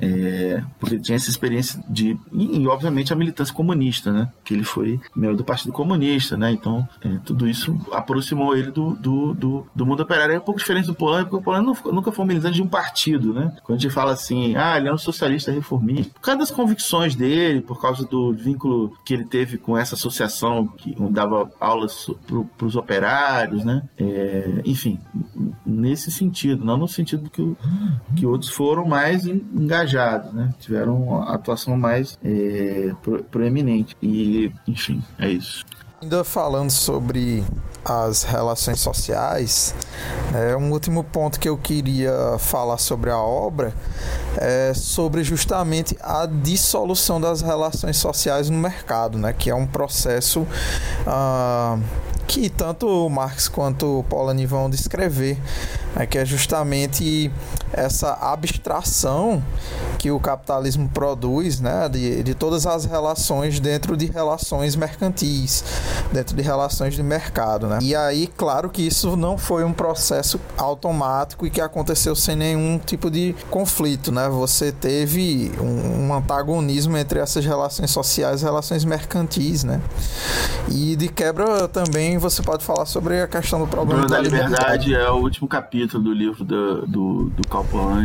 É, porque tinha essa experiência de. E, e, obviamente, a militância comunista, né? Que ele foi membro do Partido Comunista, né? Então, é, tudo isso aproximou ele do, do, do, do mundo operário. É um pouco diferente do Polanyi, porque o Polanyi nunca foi um militante de um partido, né? Quando a gente fala assim, ah, ele é um socialista reformista. Por causa das convicções dele, por causa do vínculo que ele teve com essa associação que dava aulas para os operários, né? É, enfim, nesse sentido, não no sentido que, que outros foram mais engajados, né? Tiveram uma atuação mais é, proeminente. E, enfim, é isso. Ainda falando sobre as relações sociais, é, um último ponto que eu queria falar sobre a obra é sobre justamente a dissolução das relações sociais no mercado, né, que é um processo ah, que tanto Marx quanto Polanyi vão descrever, né, que é justamente essa abstração que o capitalismo produz né, de, de todas as relações dentro de relações mercantis, dentro de relações de mercado. Né? E aí, claro que isso não foi um processo automático e que aconteceu sem nenhum tipo de conflito. Né? Você teve um, um antagonismo entre essas relações sociais e relações mercantis. Né? E de quebra também você pode falar sobre a questão do problema da, da liberdade. liberdade. É o último capítulo do livro do, do, do.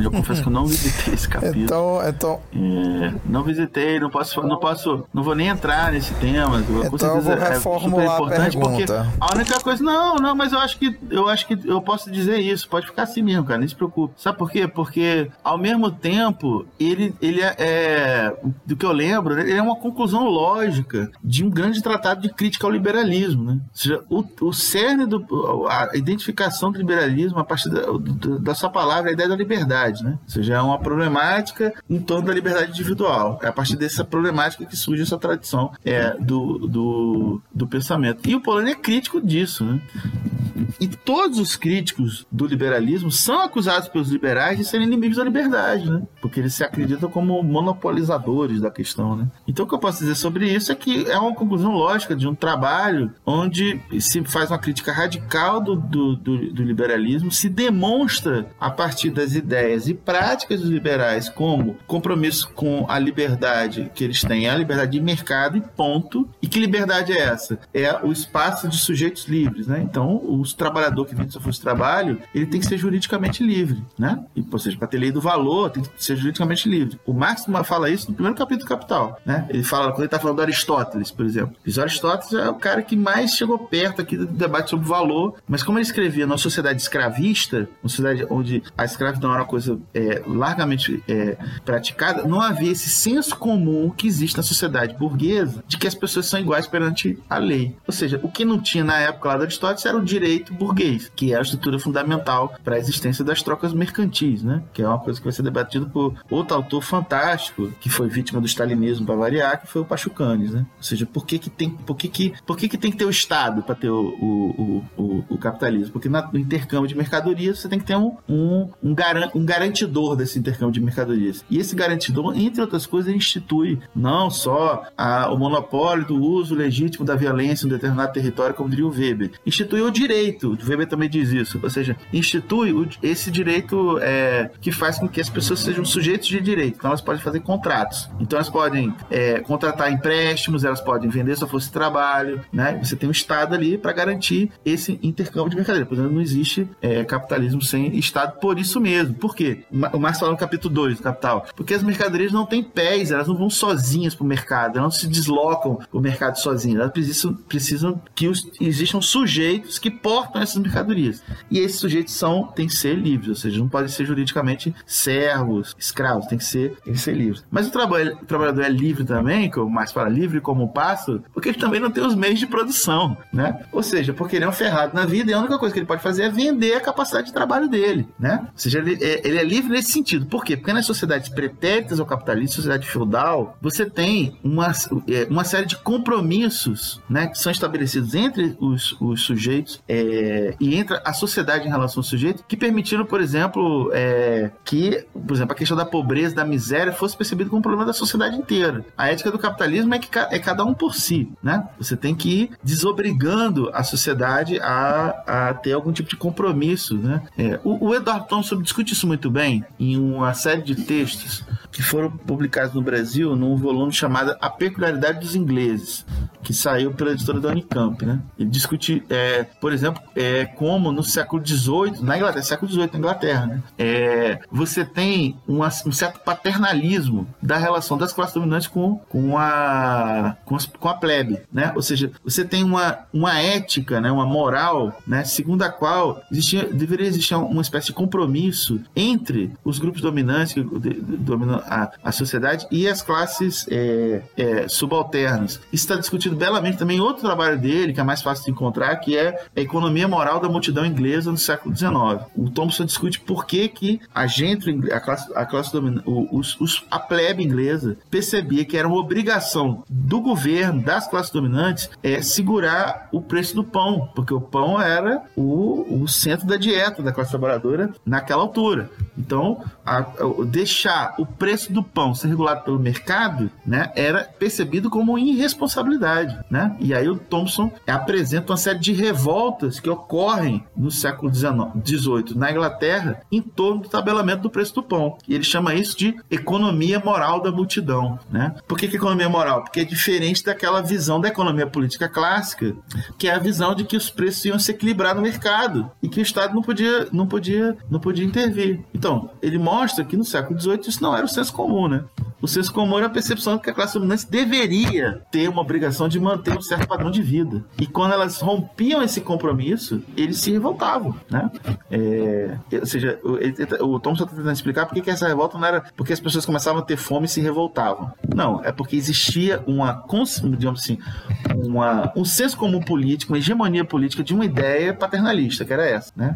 Eu confesso que eu não visitei esse capítulo. Então, então... É, não visitei, não posso, não posso, não vou nem entrar nesse tema. Então eu vou é reformular é a pergunta. a única coisa, não, não, mas eu acho que eu acho que eu posso dizer isso. Pode ficar assim mesmo, cara, nem se preocupe. Sabe por quê? Porque ao mesmo tempo ele, ele é, é do que eu lembro, ele é uma conclusão lógica de um grande tratado de crítica ao liberalismo, né? Ou seja, o, o cerne do a identificação do liberalismo a partir sua palavra, a ideia da liberdade, né? Ou seja, é uma problemática em torno da liberdade individual. É a partir dessa problemática que surge essa tradição é, do, do, do pensamento. E o Polanyi é crítico disso, né? E todos os críticos do liberalismo são acusados pelos liberais de serem inimigos da liberdade, né? Porque eles se acreditam como monopolizadores da questão, né? Então o que eu posso dizer sobre isso é que é uma conclusão lógica de um trabalho onde se faz uma crítica radical do, do, do, do liberalismo, se demonstra a partir das ideias e práticas dos liberais como compromisso com a liberdade que eles têm, a liberdade de mercado e ponto. E que liberdade é essa? É o espaço de sujeitos livres, né? Então, o trabalhador que vem do seu de trabalho, ele tem que ser juridicamente livre, né? E, ou seja, para ter lei do valor, tem que ser juridicamente livre. O Marx fala isso no primeiro capítulo do Capital, né? Ele fala, quando ele está falando do Aristóteles, por exemplo. E Aristóteles é o cara que mais chegou perto aqui do debate sobre valor, mas como ele escrevia numa sociedade escravista, uma sociedade onde a escravidão era uma coisa é, largamente é, praticada, não havia esse senso comum que existe na sociedade burguesa de que as pessoas são iguais perante a lei. Ou seja, o que não tinha na época lá do Aristóteles era o direito burguês, que é a estrutura fundamental para a existência das trocas mercantis, né? Que é uma coisa que vai ser debatido por outro autor fantástico, que foi vítima do stalinismo para variar, que foi o Pachucanes, né? Ou seja, por que que tem, por que que, por que, que tem que ter o Estado para ter o, o, o, o, capitalismo? Porque no intercâmbio de mercadorias você tem que ter um, um, um, garan, um garantidor desse intercâmbio de mercadorias. E esse garantidor, entre outras coisas, institui não só a, o monopólio do uso legítimo da violência em um determinado território, como diria o Weber, institui o direito, o Weber também diz isso, ou seja, institui o, esse direito é, que faz com que as pessoas sejam sujeitos de direito. Então elas podem fazer contratos. Então elas podem é, contratar empréstimos, elas podem vender sua força de trabalho, né? Você tem um Estado ali para garantir esse intercâmbio de mercadoria. Por exemplo, não existe é, capitalismo sem Estado por isso mesmo. Por quê? O Marx fala no capítulo 2 do Capital. Porque as mercadorias não têm pés, elas não vão sozinhas para o mercado, elas não se deslocam para o mercado sozinhas. Elas precisam, precisam que os, existam sujeitos que portam essas mercadorias. E esses sujeitos são, têm que ser livres, ou seja, não podem ser juridicamente servos, escravos, tem que ser, que ser livres. Mas o, trabalho, o trabalhador é livre também, como mais para livre como o passo, porque ele também não tem os meios de produção, né? Ou seja, porque ele é um ferrado na vida e a única coisa que ele pode fazer é vender a capacidade de trabalho dele, né? Ou seja, ele é, ele é livre nesse sentido. Por quê? Porque nas sociedades pretéritas ao capitalismo, sociedade feudal, você tem uma, é, uma série de compromissos, né, que são estabelecidos entre os, os sujeitos é, e entra a sociedade em relação ao sujeito, que permitiram, por exemplo, é, que, por exemplo, a questão da pobreza, da miséria fosse percebida como um problema da sociedade inteira. A ética do capitalismo é que é cada um por si, né? Você tem que ir desobrigando a sociedade a, a ter algum tipo de compromisso, né? É, o, o Edward Thompson discute isso muito bem em uma série de textos que foram publicados no Brasil num volume chamado A Peculiaridade dos Ingleses, que saiu pela editora da Unicamp, né? Ele discute, é, por exemplo, é, como no século XVIII, na Inglaterra, século XVIII na Inglaterra, né? É, você tem uma, um certo paternalismo da relação das classes dominantes com, com, a, com, com a plebe, né? Ou seja, você tem uma, uma ética, né? uma moral, né? segundo a qual existia, deveria existir uma espécie de compromisso entre os grupos dominantes que dominam a, a sociedade e as classes é, é, subalternas. Isso está discutido belamente também em outro trabalho dele, que é mais fácil de encontrar, que é a economia moral da multidão inglesa no século XIX. O Thompson discute por que, que a gente, a classe, a classe dominante, os, os, a plebe inglesa percebia que era uma obrigação do governo, das classes dominantes, é segurar o preço do pão, porque o pão era o, o centro da dieta da classe trabalhadora naquela altura. Então, a, a, deixar o preço do pão ser regulado pelo mercado, né, era percebido como irresponsabilidade, né? E aí o Thompson apresenta uma série de revoltas que ocorrem no século XVIII na Inglaterra em torno do tabelamento do preço do pão. E ele chama isso de economia moral da multidão, né? Por que, que economia moral? Porque é diferente daquela visão da economia política clássica, que é a visão de que os preços iam se equilibrar no mercado e que o Estado não podia, não podia, não podia intervir. Então, ele mostra que no século XVIII isso não era o senso comum, né? O senso comum era a percepção de que a classe dominante deveria ter uma obrigação de manter um certo padrão de vida. E quando elas rompiam esse compromisso, eles se revoltavam, né? É, ou seja, o, o Tom está tentando explicar por que essa revolta não era porque as pessoas começavam a ter fome e se revoltavam. Não, é porque existia uma, digamos assim, uma, um senso comum político, uma hegemonia política de uma ideia paternalista, que era essa, né?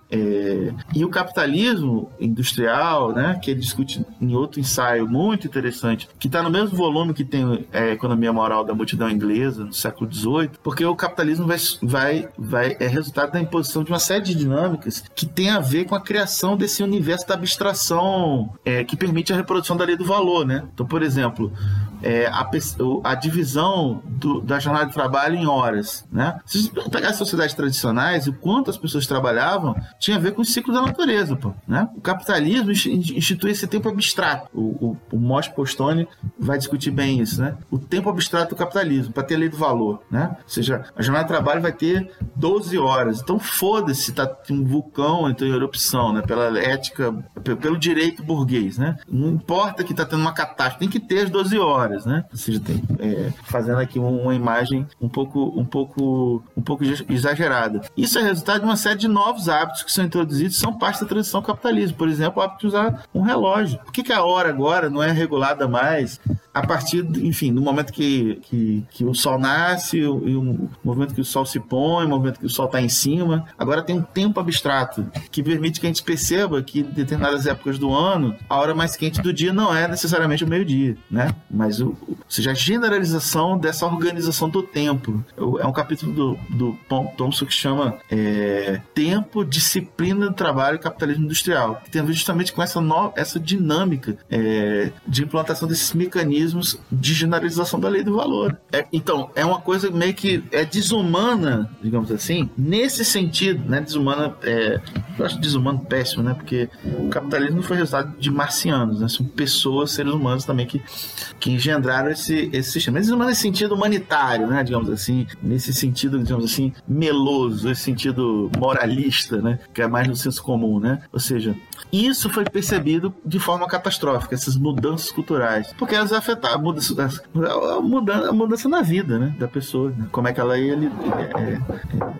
É, e o capitalismo industrial, né, que ele discute em outro ensaio muito interessante, que está no mesmo volume que tem é, a Economia Moral da Multidão Inglesa, no século XVIII, porque o capitalismo vai, vai, vai, é resultado da imposição de uma série de dinâmicas que tem a ver com a criação desse universo da abstração é, que permite a reprodução da lei do valor. Né? Então, por exemplo, é, a, a, divisão do, da jornada de trabalho em horas. Né? Se você pegar as sociedades tradicionais, o quanto as pessoas trabalhavam tinha a ver com o ciclo da natureza. Pô, né? O capitalismo institui esse tempo abstrato. O, o, o Mosch Postone vai discutir bem isso. Né? O tempo abstrato do capitalismo, para ter lei do valor. Né? Ou seja, a jornada de trabalho vai ter 12 horas. Então foda-se se tá um vulcão então, em erupção, né? pela ética, pelo direito burguês. Né? Não importa que está tendo uma catástrofe, tem que ter as 12 horas horas, né? Ou seja, tem, é, fazendo aqui uma imagem um pouco, um pouco, um pouco exagerada. Isso é resultado de uma série de novos hábitos que são introduzidos, são parte da transição capitalismo. Por exemplo, o hábito de usar um relógio. Por que, que a hora agora não é regulada mais a partir, enfim, do momento que, que, que o sol nasce e o momento que o sol se põe, o momento que o sol está em cima. Agora tem um tempo abstrato que permite que a gente perceba que em determinadas épocas do ano, a hora mais quente do dia não é necessariamente o meio-dia, né? Mas o, ou seja, a generalização dessa organização do tempo. É um capítulo do, do Thompson que chama é, Tempo, Disciplina do Trabalho Capitalismo Industrial, que tem a ver justamente com essa, no, essa dinâmica é, de implantação desses mecanismos de generalização da lei do valor. É, então, é uma coisa meio que é desumana, digamos assim, nesse sentido, né? Desumana, é, eu acho desumano péssimo, né? Porque o capitalismo não foi resultado de marcianos, né? São pessoas, seres humanos também que, que engendraram esse, esse sistema. Mas nesse sentido humanitário, né, digamos assim, nesse sentido, digamos assim, meloso, esse sentido moralista, né, que é mais no senso comum, né? Ou seja, isso foi percebido de forma catastrófica, essas mudanças culturais, porque elas afetaram a mudança, a mudança, a mudança na vida, né, da pessoa, né? como é que ela ia é,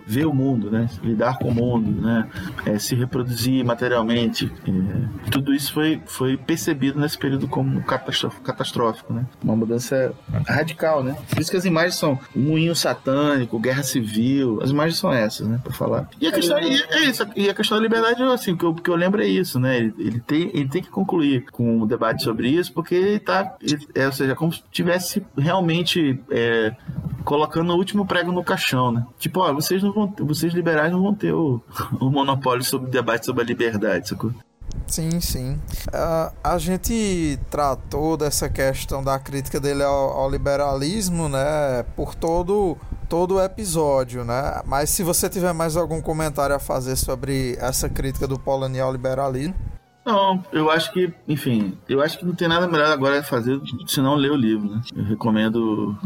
ver o mundo, né, lidar com o mundo, né, é, se reproduzir materialmente, é, tudo isso foi, foi percebido nesse período como catastrófico, né? Uma mudança radical, né? Por isso que as imagens são moinho satânico, guerra civil, as imagens são essas, né? Pra falar. E a questão é, é isso, e a questão da liberdade, assim, que eu, que eu lembro é isso, né? Ele, ele, tem, ele tem que concluir com o um debate sobre isso, porque ele tá, ele, é, ou seja, como se tivesse realmente é, colocando o último prego no caixão, né? Tipo, ó, vocês não vão, vocês liberais não vão ter o, o monopólio sobre o debate sobre a liberdade, sacou? Sim, sim. Uh, a gente tratou dessa questão da crítica dele ao, ao, liberalismo, né, por todo todo o episódio, né? Mas se você tiver mais algum comentário a fazer sobre essa crítica do Polanyi ao liberalismo, não, eu acho que, enfim, eu acho que não tem nada melhor agora fazer senão ler o livro, né? Eu recomendo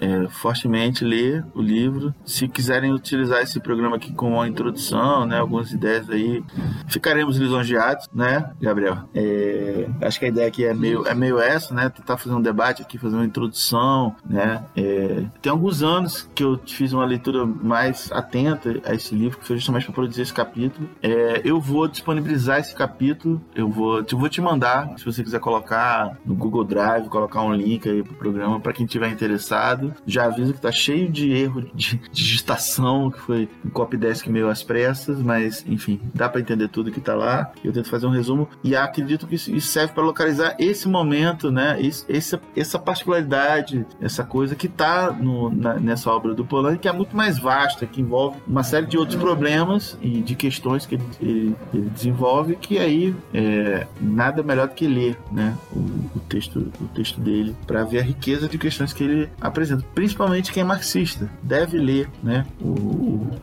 é, fortemente ler o livro. Se quiserem utilizar esse programa aqui com uma introdução, né? Algumas ideias aí, ficaremos lisonjeados, né, Gabriel? É, acho que a ideia aqui é meio, é meio essa, né? Tentar fazer um debate aqui, fazer uma introdução, né? É, tem alguns anos que eu fiz uma leitura mais atenta a esse livro, que foi justamente para produzir esse capítulo. É, eu vou disponibilizar esse capítulo eu vou, eu vou te mandar, se você quiser colocar no Google Drive, colocar um link aí pro programa para quem tiver interessado. Já aviso que tá cheio de erro de digitação, que foi um copy desk meio às pressas, mas enfim, dá para entender tudo que tá lá. Eu tento fazer um resumo e acredito que isso serve para localizar esse momento, né? Esse, essa particularidade, essa coisa que tá no, na, nessa obra do Polanyi, que é muito mais vasta, que envolve uma série de outros problemas e de questões que ele, ele, ele desenvolve, que aí é, nada melhor do que ler né, o, o texto, o texto dele para ver a riqueza de questões que ele apresenta. Principalmente quem é marxista deve ler né, o,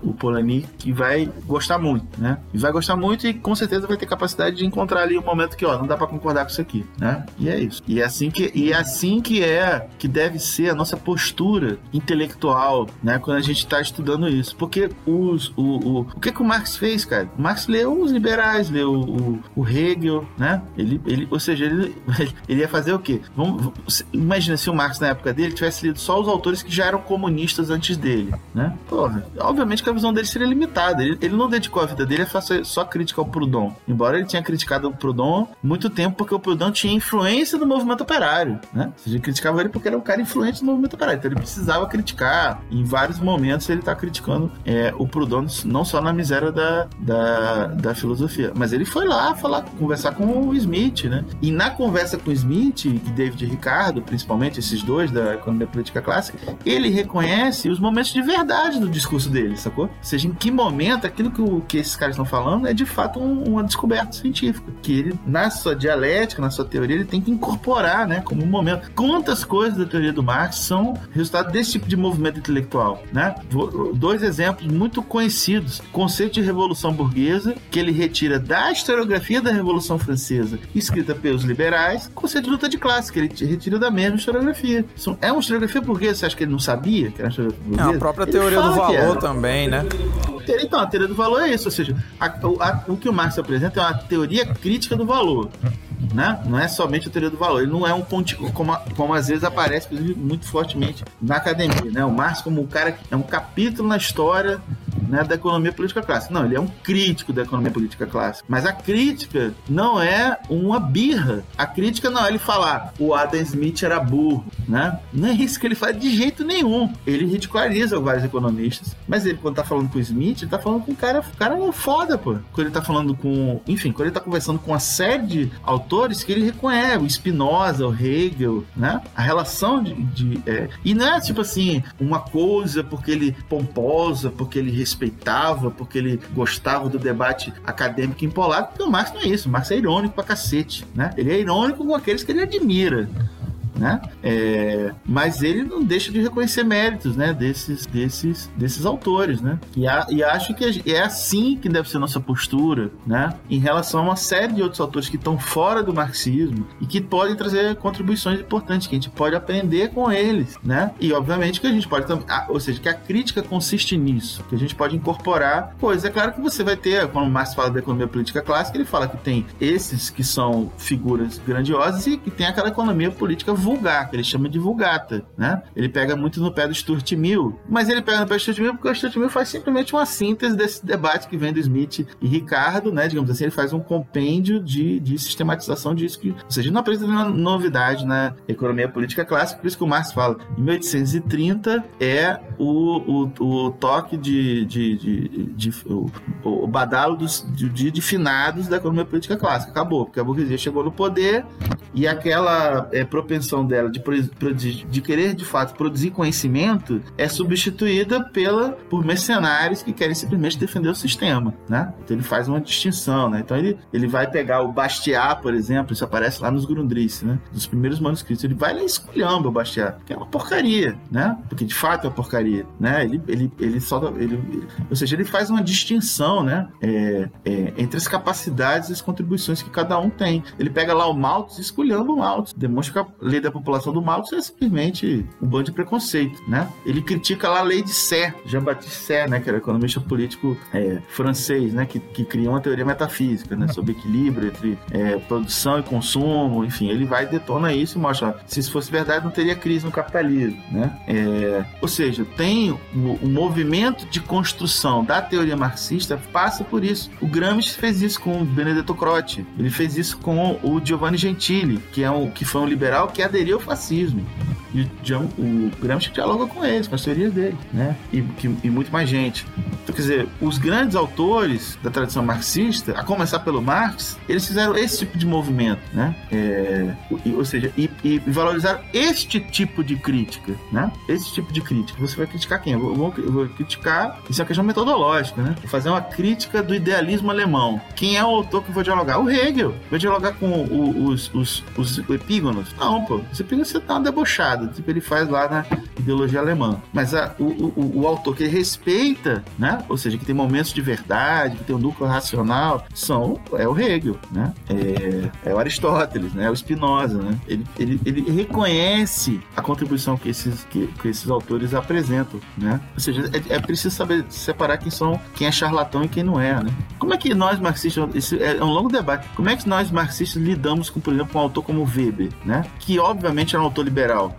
o, Polanyi, que vai gostar muito. Né? E vai gostar muito e com certeza vai ter capacidade de encontrar ali um momento que ó, não dá para concordar com isso aqui. Né? E é isso. E é assim que, e é assim que é que deve ser a nossa postura intelectual né, quando a gente está estudando isso. Porque os, o, o, o que, que o Marx fez, cara? O Marx leu os liberais, leu o, o Hegel, né? Ele, ele, ou seja, ele, ele ia fazer o quê? Vamos, imagina se o Marx na época dele tivesse lido só os autores que já eram comunistas antes dele, né? Porra, obviamente que a visão dele seria limitada. Ele, ele não dedicou a vida dele a fazer só crítica ao Proudhon, embora ele tenha criticado o Proudhon muito tempo porque o Proudhon tinha influência no movimento operário, né? Ele criticava ele porque era um cara influente no movimento operário, então ele precisava criticar. Em vários momentos ele está criticando é, o Proudhon não só na miséria da, da, da filosofia, mas ele foi lá falar, conversar com o Smith, né? E na conversa com o Smith e David Ricardo, principalmente esses dois da economia política clássica, ele reconhece os momentos de verdade do discurso dele, sacou? Ou seja, em que momento aquilo que, o, que esses caras estão falando é de fato um, uma descoberta científica, que ele, na sua dialética, na sua teoria, ele tem que incorporar, né, como um momento. Quantas coisas da teoria do Marx são resultado desse tipo de movimento intelectual, né? Dois exemplos muito conhecidos: conceito de revolução burguesa, que ele retira da historiografia da Revolução Francesa, escrita pelos liberais, conceito de luta de classe, que ele retira da mesma historiografia. É uma historiografia burguesa, você acha que ele não sabia que era uma historiografia burguesa? É, a própria ele teoria do valor também, né? Então, a teoria do valor é isso, ou seja, a, a, o que o Marx apresenta é uma teoria crítica do valor né? Não é somente a teoria do valor. Ele não é um ponte, como, como às vezes aparece muito fortemente na academia, né? O Marx como um cara que é um capítulo na história né, da economia política clássica. Não, ele é um crítico da economia política clássica. Mas a crítica não é uma birra. A crítica não é ele falar o Adam Smith era burro, né? Não é isso que ele faz de jeito nenhum. Ele ridiculariza vários economistas. Mas ele, quando tá falando com o Smith, ele tá falando com um cara, um cara foda, pô. Quando ele tá falando com. Enfim, quando ele tá conversando com uma série de autores autores que ele reconhece, o Spinoza, o Hegel, né? A relação de. de é, e não é tipo assim, uma coisa porque ele pomposa, porque ele respeitava, porque ele gostava do debate acadêmico empolado, porque o Marx não é isso, o Marx é irônico pra cacete, né? Ele é irônico com aqueles que ele admira né? É, mas ele não deixa de reconhecer méritos, né? Desses, desses, desses autores, né? E, a, e acho que é assim que deve ser nossa postura, né? Em relação a uma série de outros autores que estão fora do marxismo e que podem trazer contribuições importantes que a gente pode aprender com eles, né? E obviamente que a gente pode, ou seja, que a crítica consiste nisso, que a gente pode incorporar coisas. É claro que você vai ter, quando Marx fala da economia política clássica, ele fala que tem esses que são figuras grandiosas e que tem aquela economia política que ele chama de vulgata, né? Ele pega muito no pé do Stuart Mill, mas ele pega no pé do Stuart Mill porque o Stuart Mill faz simplesmente uma síntese desse debate que vem do Smith e Ricardo, né? Digamos assim, ele faz um compêndio de, de sistematização disso, que, ou seja, não apresenta nenhuma novidade na economia política clássica, por isso que o Marx fala, em 1830 é o, o, o toque de, de, de, de, de o, o badalo dos, de, de finados da economia política clássica. Acabou, porque a burguesia chegou no poder E aquela é, propensão dela de, de, de, querer de fato produzir conhecimento é substituída pela, por mercenários que querem simplesmente defender o sistema, né? Então ele faz uma distinção, né? Então ele, ele vai pegar o Bastiat, por exemplo, isso aparece lá nos Grundrisse, né? Dos primeiros manuscritos. Ele vai lá esculhamba o Bastiat, que é uma porcaria, né? Porque de fato é uma porcaria, né? Ele, ele, ele só. Ele, ele, ou seja, ele faz uma distinção, né? É, é, entre as capacidades e as contribuições que cada um tem. Ele pega lá o Malthus e esculhamba o Malthus. Demonstra que lei da população do Malthus é simplesmente um bando de preconceito, né? Ele critica lá a lei de Sé, Jean-Baptiste Sé, né? Que era economista político é, francês, né? Que, que criou uma teoria metafísica, né? Sobre equilíbrio entre é, produção e consumo, enfim. Ele vai detona isso e mostra, se isso fosse verdade, não teria crise no capitalismo, né? É, ou seja, tem o, o movimento de construção da teoria marxista passa por isso. O Gramsci fez isso com o Benedetto Croce, ele fez isso com o Giovanni Gentili, que, é um, que foi um liberal que aderiu ao fascismo. E o Gramsci dialoga com eles, com as teorias dele, né? E, que, e muito mais gente. Então, quer dizer, os grandes autores da tradição marxista, a começar pelo Marx, eles fizeram esse tipo de movimento, né? É, ou seja, e, e valorizaram este tipo de crítica, né? Esse tipo de crítica. Você vai criticar quem? Eu vou, eu vou criticar, isso é uma questão metodológica, né? Vou fazer uma crítica do idealismo alemão. Quem é o autor que eu vou dialogar? O Hegel. Vou dialogar com o, os, os, os epígonos? Não, pô. Os epígonos você tá uma debochada, tipo ele faz lá na ideologia alemã. Mas a, o, o, o autor que respeita, né? Ou seja, que tem momentos de verdade, que tem um núcleo racional, são, é o Hegel, né? É, é o Aristóteles, né? É o Spinoza, né? Ele, ele, ele reconhece a contribuição que esses, que, que esses autores apresentam, né? Ou seja, é, é, preciso saber separar quem são, quem é charlatão e quem não é, né? Como é que nós marxistas, isso é um longo debate, como é que nós marxistas lidamos com, por exemplo, um autor como Weber, né? Que obviamente é um autor liberal,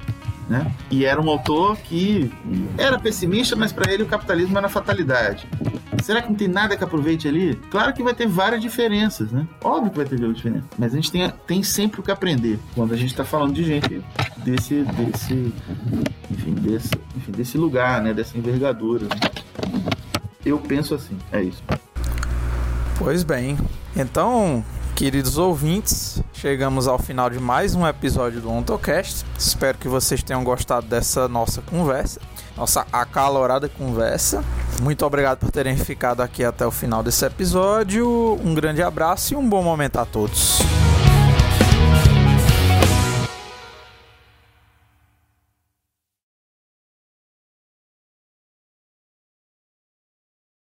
né? E era um autor que era pessimista, mas para ele o capitalismo era fatalidade. Será que não tem nada que aproveite ali? Claro que vai ter várias diferenças, né? Óbvio que vai ter várias diferenças. Mas a gente tem, tem sempre o que aprender quando a gente está falando de gente desse, desse, enfim, desse, enfim, desse lugar, né? Dessa envergadura. Né? Eu penso assim, é isso. Pois bem, então Queridos ouvintes, chegamos ao final de mais um episódio do OntoCast. Espero que vocês tenham gostado dessa nossa conversa, nossa acalorada conversa. Muito obrigado por terem ficado aqui até o final desse episódio. Um grande abraço e um bom momento a todos.